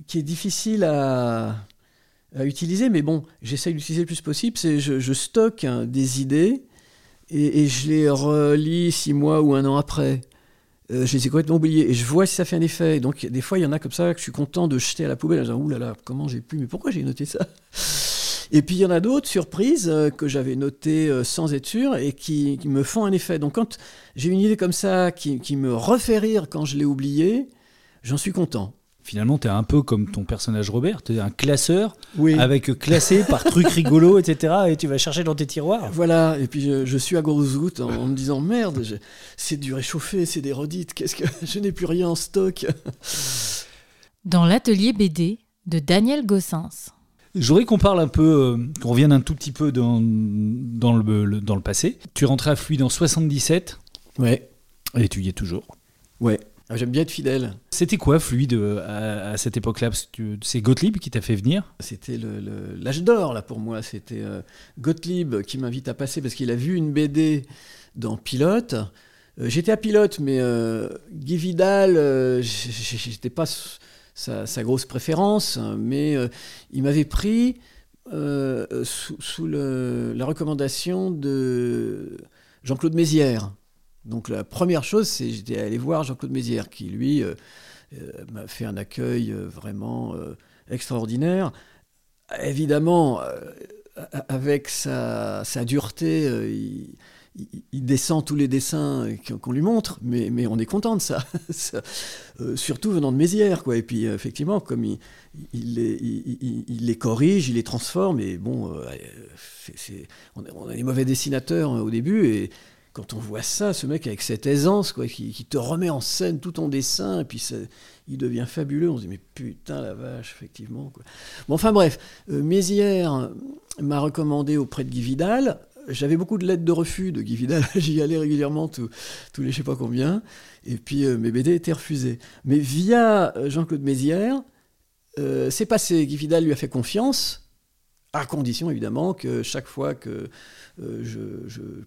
qui est difficile à, utiliser, mais bon, j'essaye d'utiliser le plus possible, c'est je, je stocke hein, des idées et, je les relis six mois ou un an après. Euh, je les ai complètement oubliées et je vois si ça fait un effet. Donc des fois, il y en a comme ça que je suis content de jeter à la poubelle en disant « Ouh là là, comment j'ai pu, mais pourquoi j'ai noté ça ?» Et puis il y en a d'autres, surprises, euh, que j'avais notées euh, sans être sûr et qui, qui me font un effet. Donc quand j'ai une idée comme ça qui, qui me refait rire quand je l'ai oubliée, j'en suis content. Finalement, tu es un peu comme ton personnage Robert, tu es un classeur Oui. avec classé par trucs rigolos, etc. Et tu vas chercher dans tes tiroirs. Voilà, et puis je, je suis à grosse goutte en, en me disant merde, je- c'est du réchauffé, c'est des redites, qu'est-ce que je n'ai plus rien en stock. Dans l'atelier BD de Daniel Gossens. J'aurais qu'on parle un peu, euh, qu'on revienne un tout petit peu dans, dans, le, dans le passé. Tu rentré à Fluide en 77. Ouais. Et tu y es toujours. Ouais. Ah, j'aime bien être fidèle. C'était quoi Fluide euh, à, cette époque-là? C'est Gottlieb qui t'a fait venir C'était l'âge d'or là pour moi. C'était euh, Gottlieb qui m'invite à passer parce qu'il a vu une BD dans Pilote. J'étais à Pilote, mais Guy Vidal, j'étais pas sa, grosse préférence, mais euh, il m'avait pris euh, sous, la recommandation de Jean-Claude Mézières. Donc la première chose, c'est j'étais allé voir Jean-Claude Mézières, qui lui euh, m'a fait un accueil vraiment extraordinaire. Évidemment, avec sa, sa dureté, il, il, descend tous les dessins qu'on lui montre, mais, on est content de (laughs) ça, euh, surtout venant de Mézières. Quoi. Et puis, euh, effectivement, comme il, les, corrige, il les transforme, et bon, euh, on, on, est des mauvais dessinateurs au début, et quand on voit ça, ce mec avec cette aisance, quoi, qui, te remet en scène tout ton dessin, et puis il devient fabuleux, on se dit, mais putain la vache, effectivement. Quoi. Bon, enfin bref, Mézières m'a recommandé auprès de Guy Vidal, j'avais beaucoup de lettres de refus de Guy Vidal, (laughs) j'y allais régulièrement tous les je sais pas combien, et puis euh, mes BD étaient refusés. Mais via euh, Jean-Claude Mézières, euh, c'est passé, Guy Vidal lui a fait confiance, à condition évidemment que chaque fois que je,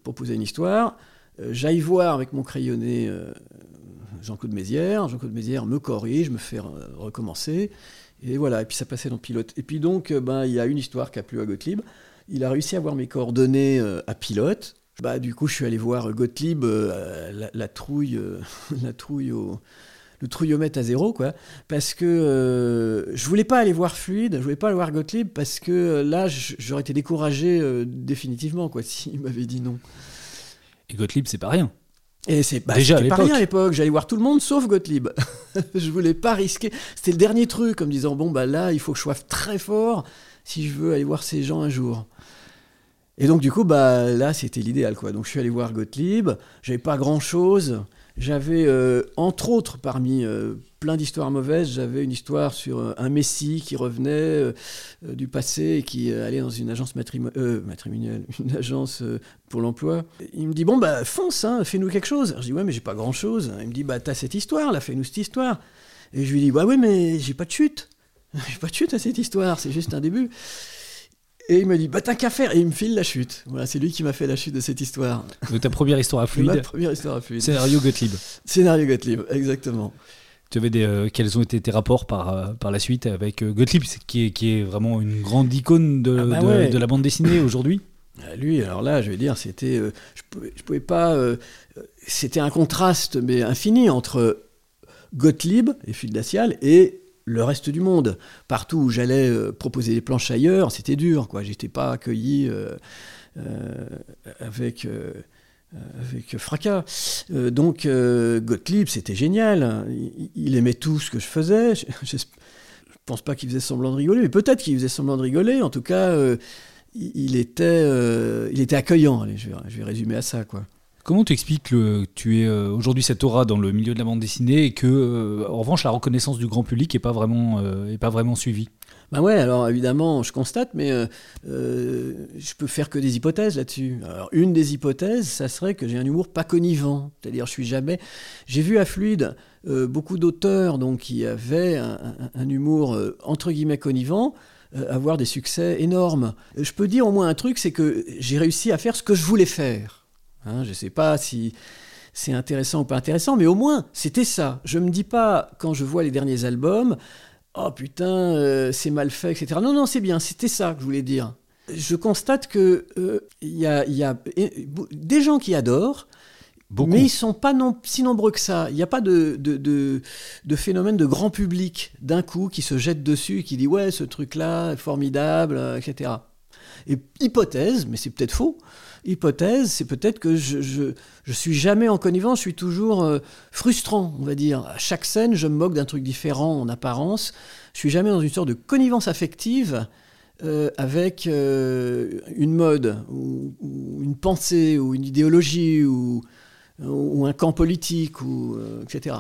proposais une histoire, j'aille voir avec mon crayonné Jean-Claude Mézières, Jean-Claude Mézières me corrige, me fait recommencer, et voilà, et puis ça passait dans Pilote. Et puis donc, ben, il y a une histoire qui a plu à Gottlieb, il a réussi à avoir mes coordonnées euh, à pilote. Bah, du coup, je suis allé voir Gottlieb, euh, la, trouille, la trouille euh, (laughs) le trouillomètre à zéro, quoi. Parce que je voulais pas aller voir Fluide, je voulais pas aller voir Gottlieb, parce que là, j'aurais été découragé définitivement, quoi, (laughs) s'il m'avait dit non. Et Gottlieb, c'est pas rien. Et c'est bah, déjà pas rien à l'époque. J'allais voir tout le monde sauf Gottlieb. (laughs) je voulais pas risquer. C'était le dernier truc, comme disant bon bah là, il faut que je sois très fort si je veux aller voir ces gens un jour. Et donc du coup, bah là, c'était l'idéal, quoi. Donc je suis allé voir Gottlieb. J'avais pas grand chose. J'avais, euh, entre autres, parmi euh, plein d'histoires mauvaises, j'avais une histoire sur euh, un messie qui revenait du passé et qui allait dans une agence matrimoniale, (laughs) une agence pour l'emploi. Il me dit bon bah fonce, hein, fais-nous quelque chose. je dis ouais mais j'ai pas grand chose. Il me dit bah t'as cette histoire là, fais-nous cette histoire. Et je lui dis bah ouais mais j'ai pas de chute. (laughs) J'ai pas de chute à cette histoire, c'est juste un début. Et il me dit, bah t'as qu'à faire. Et il me file la chute. Voilà, c'est lui qui m'a fait la chute de cette histoire. Donc ta première histoire à (laughs) fluide. Ma première histoire à fluide. Scénario Gottlieb. Scénario Gottlieb, exactement. Tu avais des, euh, quels ont été tes rapports par, euh, par la suite avec euh, Gottlieb, qui est, qui est vraiment une grande icône de, ah bah de, la bande dessinée aujourd'hui? (coughs) Ah, Lui, alors là, je vais dire, c'était. je, pouvais, je pouvais pas. c'était un contraste, mais infini, entre Gottlieb et Phil Dacial et le reste du monde. Partout où j'allais euh, proposer des planches ailleurs, c'était dur. quoi. J'étais pas accueilli euh, euh, avec, fracas. donc Gottlieb, c'était génial. Il, aimait tout ce que je faisais. Je, ne pense pas qu'il faisait semblant de rigoler, mais peut-être qu'il faisait semblant de rigoler. En tout cas, il, était, il était accueillant. Je vais, je vais résumer à ça. quoi. Comment tu expliques que tu es euh, aujourd'hui cette aura dans le milieu de la bande dessinée et que, euh, en revanche, la reconnaissance du grand public n'est pas, vraiment, euh, vraiment suivie? Ben ouais, alors évidemment, je constate, mais je peux faire que des hypothèses là-dessus. Alors, une des hypothèses, ça serait que j'ai un humour pas connivant. C'est-à-dire, je suis jamais. J'ai vu à Fluide beaucoup d'auteurs qui avaient un, humour entre guillemets connivant avoir des succès énormes. Je peux dire au moins un truc, c'est que j'ai réussi à faire ce que je voulais faire. Hein, je ne sais pas si c'est intéressant ou pas intéressant, mais au moins, c'était ça. Je ne me dis pas, quand je vois les derniers albums, oh putain, euh, c'est mal fait, etc. Non, non, c'est bien, c'était ça que je voulais dire. Je constate qu'il euh, y, a, des gens qui adorent, Mais ils ne sont pas non, si nombreux que ça. Il n'y a pas de, de, phénomène de grand public d'un coup qui se jette dessus et qui dit ouais, ce truc-là est formidable, euh, etc. Et hypothèse, mais c'est peut-être faux, hypothèse, c'est peut-être que je, je, suis jamais en connivence, je suis toujours euh, frustrant, on va dire. À chaque scène, je me moque d'un truc différent en apparence. Je suis jamais dans une sorte de connivence affective euh, avec euh, une mode ou, une pensée ou une idéologie ou, ou un camp politique ou etc.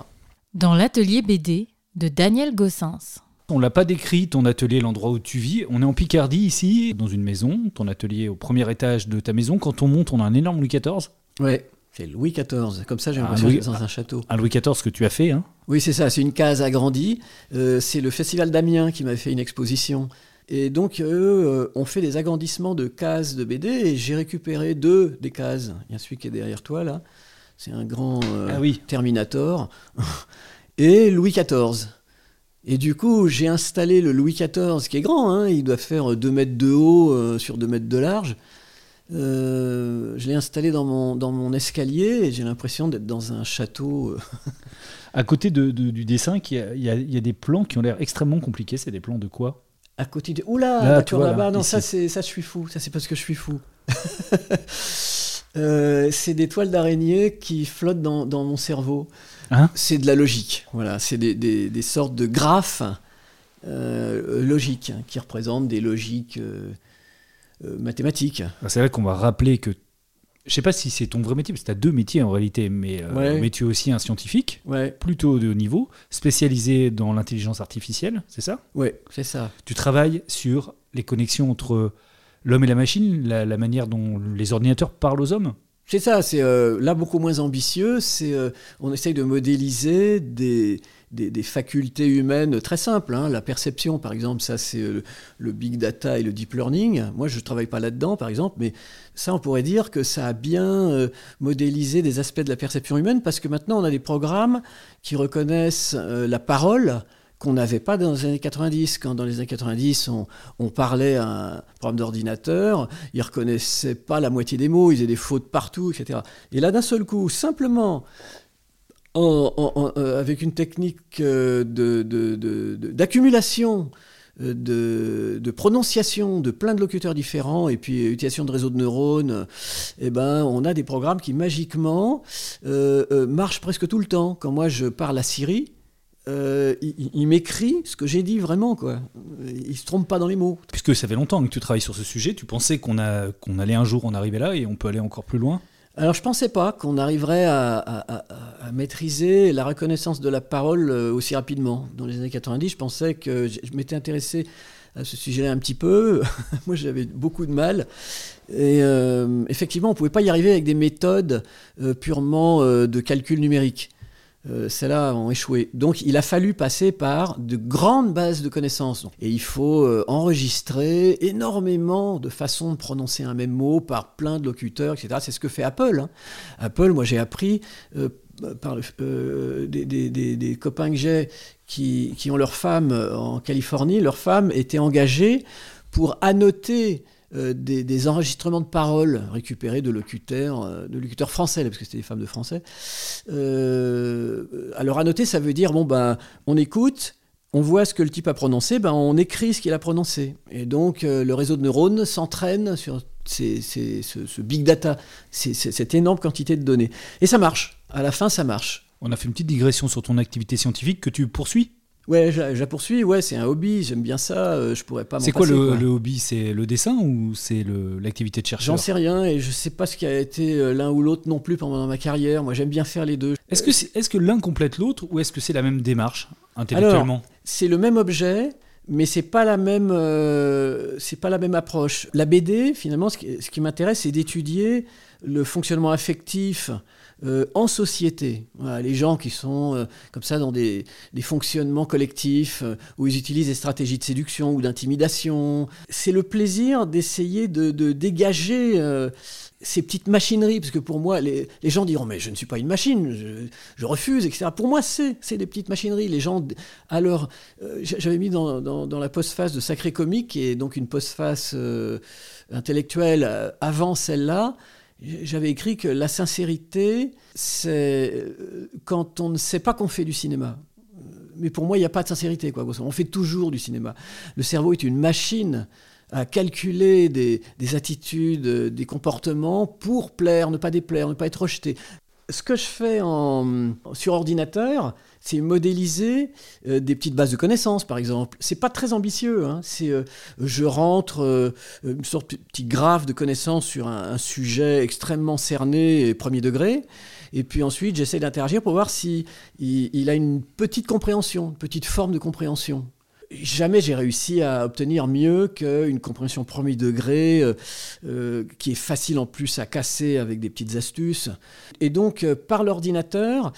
Dans l'atelier BD de Daniel Gossens. On l'a pas décrit, ton atelier, l'endroit où tu vis. On est en Picardie ici, dans une maison, ton atelier au premier étage de ta maison. Quand on monte, on a un énorme Louis XIV. Ouais, c'est Louis XIV. Comme ça, j'ai Ah, l'impression d'être dans un château. Un Louis XIV que tu as fait, hein Oui, c'est ça, c'est une case agrandie. Euh, c'est le Festival d'Amiens qui m'avait fait une exposition. Et donc, eux euh, ont fait des agrandissements de cases de BD et j'ai récupéré deux des cases. Il y a celui qui est derrière toi, là. C'est un grand euh, Ah oui. Terminator. (laughs) et Louis XIV. Et du coup, j'ai installé le Louis XIV, qui est grand, hein, il doit faire 2 mètres de haut euh, sur 2 mètres de large. Euh, je l'ai installé dans mon, dans mon escalier et j'ai l'impression d'être dans un château. euh, À côté de- de- du dessin, il y, a, il y a- il y a des plans qui ont l'air extrêmement compliqués. C'est des plans de quoi? À côté de. Oula, Là, tu d'accord, là, là-bas. non, ici. ça, c'est ça, je suis fou. Ça, c'est parce que je suis fou. (laughs) Euh, c'est des toiles d'araignée qui flottent dans, dans mon cerveau. Hein c'est de la logique. Voilà, c'est des, des- des sortes de graphes euh, logiques hein, qui représentent des logiques euh, euh, mathématiques. Ah, C'est vrai qu'on va rappeler que. Je sais pas si c'est ton vrai métier, parce que tu as deux métiers en réalité, mais, Ouais. mais tu es aussi un scientifique, Ouais, plutôt de haut niveau, spécialisé dans l'intelligence artificielle, c'est ça? Ouais, c'est ça. Tu travailles sur les connexions entre l'homme et la machine, la, la manière dont les ordinateurs parlent aux hommes? C'est ça, c'est euh, là beaucoup moins ambitieux. C'est euh, on essaye de modéliser des, des, des facultés humaines très simples. hein. La perception, par exemple, ça c'est euh, le, big data et le deep learning. Moi, je travaille pas là-dedans, par exemple, mais ça, on pourrait dire que ça a bien euh, modélisé des aspects de la perception humaine parce que maintenant, on a des programmes qui reconnaissent euh, la parole qu'on n'avait pas dans les années 90. Quand dans les années 90, on, parlait à un programme d'ordinateur, ils reconnaissaient pas la moitié des mots, ils faisaient des fautes partout, etc. Et là, d'un seul coup, simplement, en- en- en- euh, avec une technique euh, d'accumulation, euh, de, de prononciation de plein de locuteurs différents, et puis utilisation de réseaux de neurones, eh ben, on a des programmes qui magiquement marchent presque tout le temps. Quand moi je parle à Siri, euh, il, m'écrit ce que j'ai dit vraiment, quoi. Il se trompe pas dans les mots. Puisque ça fait longtemps que tu travailles sur ce sujet, tu pensais qu'on allait un jour en arriver là et on peut aller encore plus loin? Alors je pensais pas qu'on arriverait à, à- à- à maîtriser la reconnaissance de la parole euh, aussi rapidement. Dans les années 90, je pensais que je je m'étais intéressé à ce sujet-là un petit peu. (laughs) Moi, j'avais beaucoup de mal. Et euh, effectivement, on pouvait pas y arriver avec des méthodes euh, purement euh, de calcul numérique. Euh, Celles-là ont échoué. Donc, il a fallu passer par de grandes bases de connaissances. Et il faut euh, enregistrer énormément de façons de prononcer un même mot par plein de locuteurs, etc. C'est ce que fait Apple. hein. Apple, moi, j'ai appris euh, par des, copains que j'ai qui, qui ont leur femme en Californie. Leur femme était engagée pour annoter euh, des, enregistrements de paroles récupérés de locuteurs, euh, de locuteurs français, parce que c'était des femmes de français. Euh, alors annoter, ça veut dire bon ben on écoute, on voit ce que le type a prononcé, ben on écrit ce qu'il a prononcé. Et donc le réseau de neurones s'entraîne sur ce, big data, ces- cette énorme quantité de données. Et ça marche. À la fin, ça marche. On a fait une petite digression sur ton activité scientifique que tu poursuis. Ouais, je, je la poursuis. Ouais, c'est un hobby. J'aime bien ça. euh, je pourrais pas C'est quoi le, quoi. le hobby? C'est le dessin ou c'est l'activité de chercheur? J'en sais rien et je sais pas ce qui a été euh, l'un ou l'autre non plus pendant ma carrière. Moi, j'aime bien faire les deux. Est-ce que, est-ce que l'un complète l'autre ou est-ce que c'est la même démarche intellectuellement? C'est le même objet, mais c'est pas la même, euh, c'est pas la même approche. La BD, finalement, ce qui, ce qui m'intéresse, c'est d'étudier le fonctionnement affectif euh, en société. Les gens qui sont euh, comme ça dans des, fonctionnements collectifs euh, où ils utilisent des stratégies de séduction ou d'intimidation. C'est le plaisir d'essayer de, dégager. ces petites machineries, parce que pour moi, les, gens diront, mais je ne suis pas une machine, je, refuse, etc. Pour moi, c'est, des petites machineries. Les gens, alors, j'a- j'avais mis dans, dans, dans la postface de Sacré Comique, qui est donc une postface intellectuelle avant celle-là, j'avais écrit que la sincérité, c'est euh, quand on ne sait pas qu'on fait du cinéma. Mais pour moi, il n'y a pas de sincérité. Quoi. On fait toujours du cinéma. Le cerveau est une machine à calculer des, des attitudes, euh, des comportements pour plaire, ne pas déplaire, ne pas être rejeté. Ce que je fais en, sur ordinateur, c'est modéliser euh, des petites bases de connaissances, par exemple. C'est pas très ambitieux. hein. C'est, euh, je rentre euh, une sorte de petit graphe de connaissances sur un, sujet extrêmement cerné et premier degré. Et puis ensuite, j'essaie d'interagir pour voir si il, il a une petite compréhension, une petite forme de compréhension. Jamais j'ai réussi à obtenir mieux qu'une compréhension premier degré euh, euh, qui est facile en plus à casser avec des petites astuces. Et donc, euh, par l'ordinateur,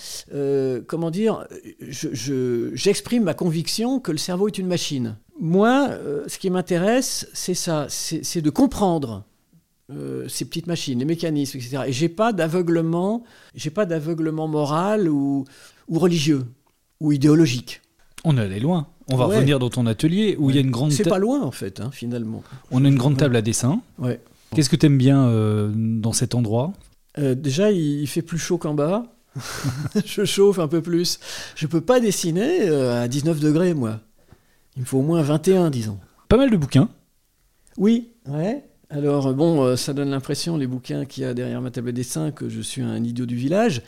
comment dire, j'exprime ma conviction que le cerveau est une machine. Moi, ce qui m'intéresse, c'est ça, c'est de comprendre ces petites machines, les mécanismes, etc. Et j'ai pas d'aveuglement, j'ai pas d'aveuglement moral ou, ou religieux ou idéologique. On allé loin. On va revenir dans ton atelier où il y a une grande. C'est pas loin en fait, hein, finalement. On a une grande table à dessin. Ouais. Qu'est-ce que tu aimes bien euh, dans cet endroit? Euh, Déjà, il, fait plus chaud qu'en bas. (laughs) je chauffe un peu plus. Je peux pas dessiner euh, à 19 degrés, moi. Il me faut au moins 21, disons. Pas mal de bouquins. Oui, ouais. Alors, bon, ça donne l'impression, les bouquins qu'il y a derrière ma table de dessin, que je suis un idiot du village.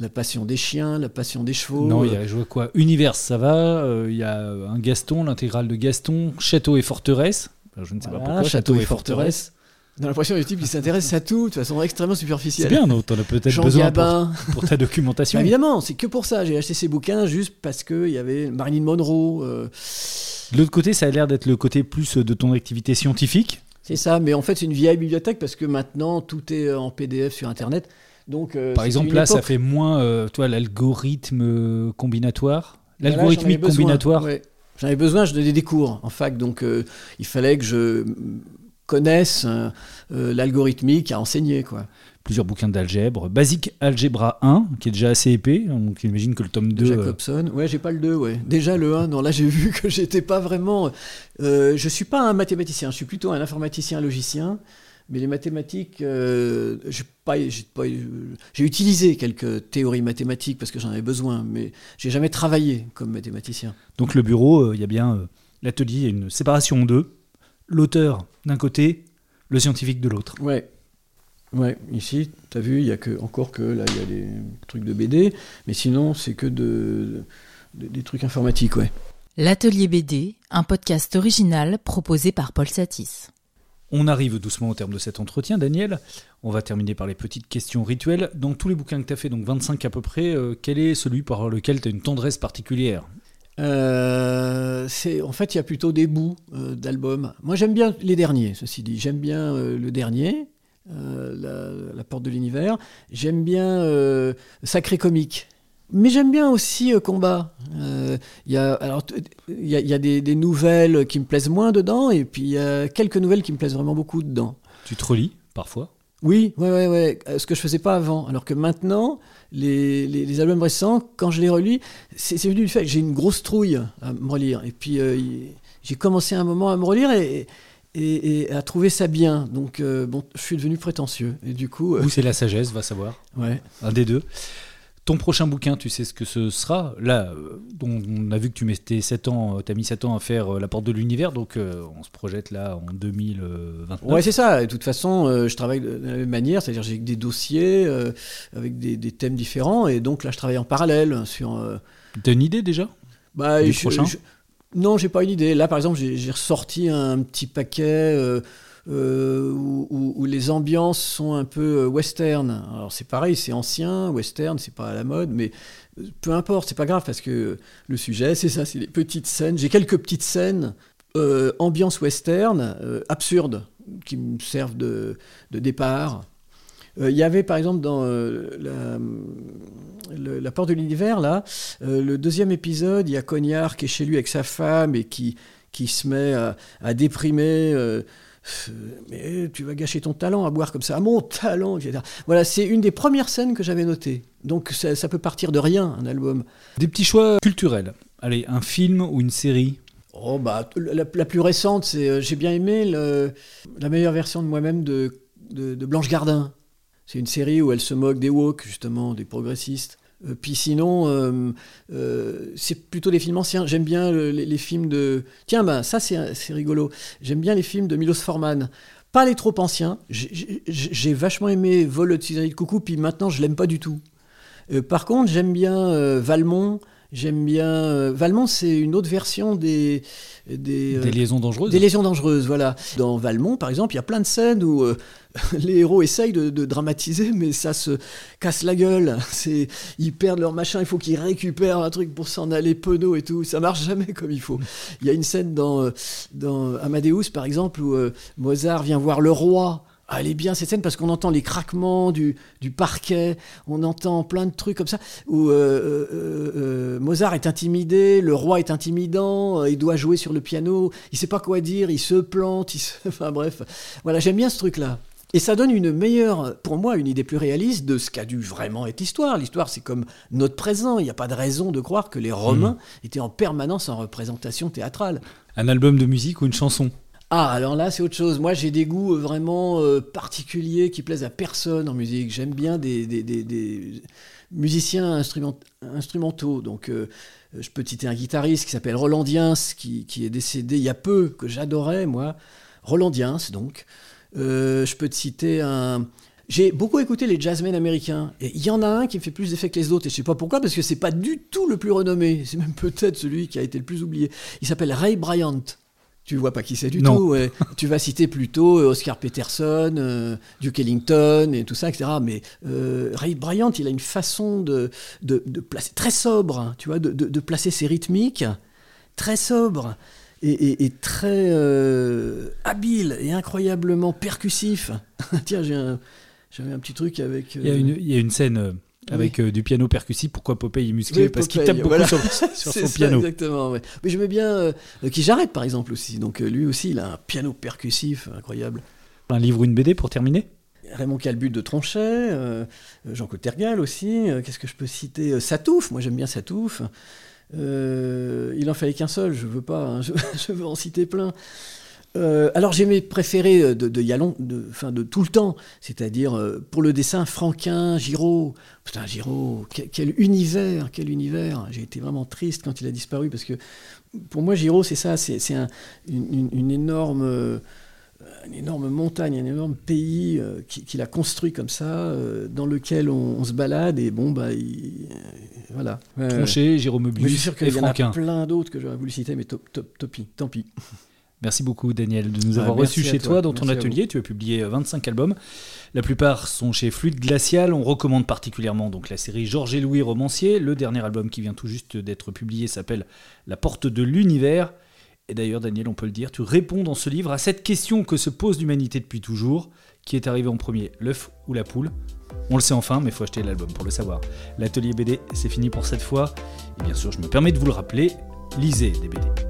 La passion des chiens, la passion des chevaux. Non, il y a je vois quoi? Univers, ça va. Euh, il y a un Gaston, l'intégrale de Gaston, Château et Forteresse. je ne sais pas pourquoi. Château, et Forteresse. A l'impression du type qui s'intéresse à tout de façon extrêmement superficielle. C'est bien, non T'en as peut-être besoin (laughs) pour, ta documentation. Bah, évidemment, c'est que pour ça. J'ai acheté ces bouquins juste parce qu'il y avait Marilyn Monroe. Euh. De l'autre côté, ça a l'air d'être le côté plus de ton activité scientifique? C'est ça, mais en fait, c'est une vieille bibliothèque parce que maintenant, tout est en PDF sur Internet. Euh, Par exemple, là, ça fait moins, euh, toi, l'algorithme euh, combinatoire, l'algorithmique combinatoire. J'en avais besoin, je donnais des cours en fac, donc il fallait que je connaisse l'algorithmique à enseigner, quoi plusieurs bouquins d'algèbre. Basic Algebra 1, qui est déjà assez épais, donc j'imagine que le tome 2... Jacobson, ouais, j'ai pas le 2, ouais. Déjà le 1, non, là j'ai (laughs) vu que j'étais pas vraiment... Euh, je suis pas un mathématicien, je suis plutôt un informaticien logicien. Mais les mathématiques, euh, j'ai utilisé quelques théories mathématiques parce que j'en avais besoin, mais j'ai jamais travaillé comme mathématicien. Donc le bureau, euh, il y a bien euh, l'atelier, il y a une séparation en deux. L'auteur d'un côté, le scientifique de l'autre. Ouais. Ouais, ici, tu as vu, il y a que, encore que là, il y a des trucs de BD, mais sinon, c'est que de, des trucs informatiques, ouais. L'Atelier BD, un podcast original proposé par Paul Satis. On arrive doucement au terme de cet entretien, Daniel. On va terminer par les petites questions rituelles. Dans tous les bouquins que tu as fait, donc 25 à peu près, euh, quel est celui par lequel tu as une tendresse particulière? Euh, En fait, il y a plutôt des bouts euh, d'albums. Moi, j'aime bien les derniers, ceci dit. J'aime bien le dernier, la, la, Porte de l'Univers. J'aime bien Sacré Comique. Mais j'aime bien aussi euh, Combat. Il euh, y a, alors, y a, y a des, des, nouvelles qui me plaisent moins dedans, et puis il y a quelques nouvelles qui me plaisent vraiment beaucoup dedans. Tu te relis parfois? Oui, ouais, ouais, ouais. Euh, ce que je faisais pas avant. Alors que maintenant, les, les, les albums récents, quand je les relis, c'est venu du fait que j'ai une grosse trouille à me relire. Et puis j'ai commencé un moment à me relire et, et, et, à trouver ça bien. Donc, bon, je suis devenu prétentieux. Et du coup. Ou c'est la sagesse, va savoir. Ouais. Un des deux. Ton prochain bouquin, tu sais ce que ce sera Là, euh, on a vu que tu mettais 7 ans, euh, as mis 7 ans à faire euh, La Porte de l'Univers, donc on se projette là en 2029. Ouais, c'est ça. de toute façon, je travaille de la même manière, c'est-à-dire j'ai des dossiers avec des, thèmes différents, et donc là, je travaille en parallèle sur. T'as une idée déjà? Bah, du prochain? Non, j'ai pas une idée. Là, par exemple, j'ai ressorti un petit paquet euh, où, les ambiances sont un peu euh, western. Alors c'est pareil, c'est ancien, western, c'est pas à la mode, mais euh, peu importe, c'est pas grave parce que le sujet, c'est ça, c'est les petites scènes. J'ai quelques petites scènes ambiance western absurdes qui me servent de, départ. Il y avait par exemple dans la, porte de l'univers, là, le deuxième épisode, il y a Cognard qui est chez lui avec sa femme et qui, qui se met à déprimer mais tu vas gâcher ton talent à boire comme ça, à mon talent, etc. Voilà, c'est une des premières scènes que j'avais notées. Donc ça, peut partir de rien, un album. Des petits choix culturels. Allez, un film ou une série? Oh bah la, plus récente, c'est euh, j'ai bien aimé le, la meilleure version de moi-même de, de, de Blanche Gardin. C'est une série où elle se moque des woke justement, des progressistes. Euh, puis sinon, euh, euh, c'est plutôt des films anciens. J'aime bien les, films de... Tiens, ben, ça c'est rigolo. J'aime bien les films de Milos Forman. Pas les trop anciens. J'ai vachement aimé Vol de de coucou, puis maintenant je l'aime pas du tout. par contre, j'aime bien Valmont J'aime bien. euh, Valmont, c'est une autre version des. Des, euh, Des liaisons dangereuses des lésions dangereuses, voilà. Dans Valmont, par exemple, il y a plein de scènes où euh, (laughs) les héros essayent de, de dramatiser, mais ça se casse la gueule. (laughs) C'est, ils perdent leur machin, il faut qu'ils récupèrent un truc pour s'en aller penaud et tout. Ça marche jamais comme il faut. Il y a une scène dans, dans Amadeus, par exemple, où Mozart vient voir le roi. Ah, elle est bien cette scène parce qu'on entend les craquements du, du parquet, on entend plein de trucs comme ça, où euh, euh, euh, Mozart est intimidé, le roi est intimidant, il doit jouer sur le piano, il sait pas quoi dire, il se plante, il se... (laughs) enfin bref. Voilà, j'aime bien ce truc-là. Et ça donne une meilleure, pour moi, une idée plus réaliste de ce qu'a dû vraiment être l'histoire. L'histoire, c'est comme notre présent. Il n'y a pas de raison de croire que les Romains étaient en permanence en représentation théâtrale. Un album de musique ou une chanson? Ah, alors là, c'est autre chose. Moi, j'ai des goûts euh, vraiment euh, particuliers qui plaisent à personne en musique. J'aime bien des, des- des- musiciens instrument- instrumentaux. Donc, euh, je peux citer un guitariste qui s'appelle Roland Diens, qui, qui est décédé il y a peu, que j'adorais, moi. Roland Diens, donc. Je peux te citer un. J'ai beaucoup écouté les jazzmen américains. Et il y en a un qui me fait plus d'effet que les autres. Et je sais pas pourquoi, parce que c'est pas du tout le plus renommé. C'est même peut-être celui qui a été le plus oublié. Il s'appelle Ray Bryant. Tu vois pas qui c'est du Non. tout. ouais. tu vas citer plutôt euh, Oscar Peterson, euh, Duke Ellington et tout ça, etc. Mais euh, Ray Bryant, il a une façon de, de, de placer très sobre, hein, tu vois, de, placer ses rythmiques très sobre et, et- et très euh, habile et incroyablement percussif. (laughs) Tiens, j'ai un, j'avais un petit truc avec. Il y a une, il y a une scène avec euh, du piano percussif. Pourquoi Popeye est musclé? Oui, Parce qu'il tape beaucoup voilà. sur, (laughs) sur son ça, piano. Exactement, ouais. Mais j'aimais bien euh, qui j'arrête par exemple aussi. Donc euh, lui aussi, il a un piano percussif incroyable. Un livre ou une BD pour terminer? Raymond Calbut de Tronchet, euh, Jean-Claude Tergal aussi. Qu'est-ce que je peux citer? Satouf, moi j'aime bien Satouf. Il en fallait qu'un seul, je veux pas, hein, (laughs) je, je veux en citer plein. Euh, alors j'ai mes préférés euh, de, de, il y a long- de, enfin, de tout le temps, c'est-à-dire euh, pour le dessin Franquin, Giraud. Putain, Giraud, quel, quel univers, quel univers. J'ai été vraiment triste quand il a disparu parce que pour moi Giraud c'est ça, c'est un- une, énorme, euh, une énorme montagne, un énorme pays euh, qui- qu'il a construit comme ça, euh, dans lequel on, on se balade et bon bah il- euh, voilà. Tronchet, Jérôme Mais je Mobius suis sûr et qu'il y en a plein d'autres que j'aurais voulu citer, mais top, top, tant pis. Merci beaucoup Daniel de nous Ah, avoir reçus chez toi. toi dans ton Merci atelier. Tu as publié euh, 25 albums. La plupart sont chez Fluide Glacial. On recommande particulièrement donc la série Georges et Louis Romancier. Le dernier album qui vient tout juste d'être publié s'appelle La Porte de l'Univers. Et d'ailleurs Daniel, on peut le dire, tu réponds dans ce livre à cette question que se pose l'humanité depuis toujours. Qui est arrivé en premier, l'œuf ou la poule On le sait enfin, mais il faut acheter l'album pour le savoir. L'atelier BD, c'est fini pour cette fois. Et bien sûr, je me permets de vous le rappeler, lisez des BD.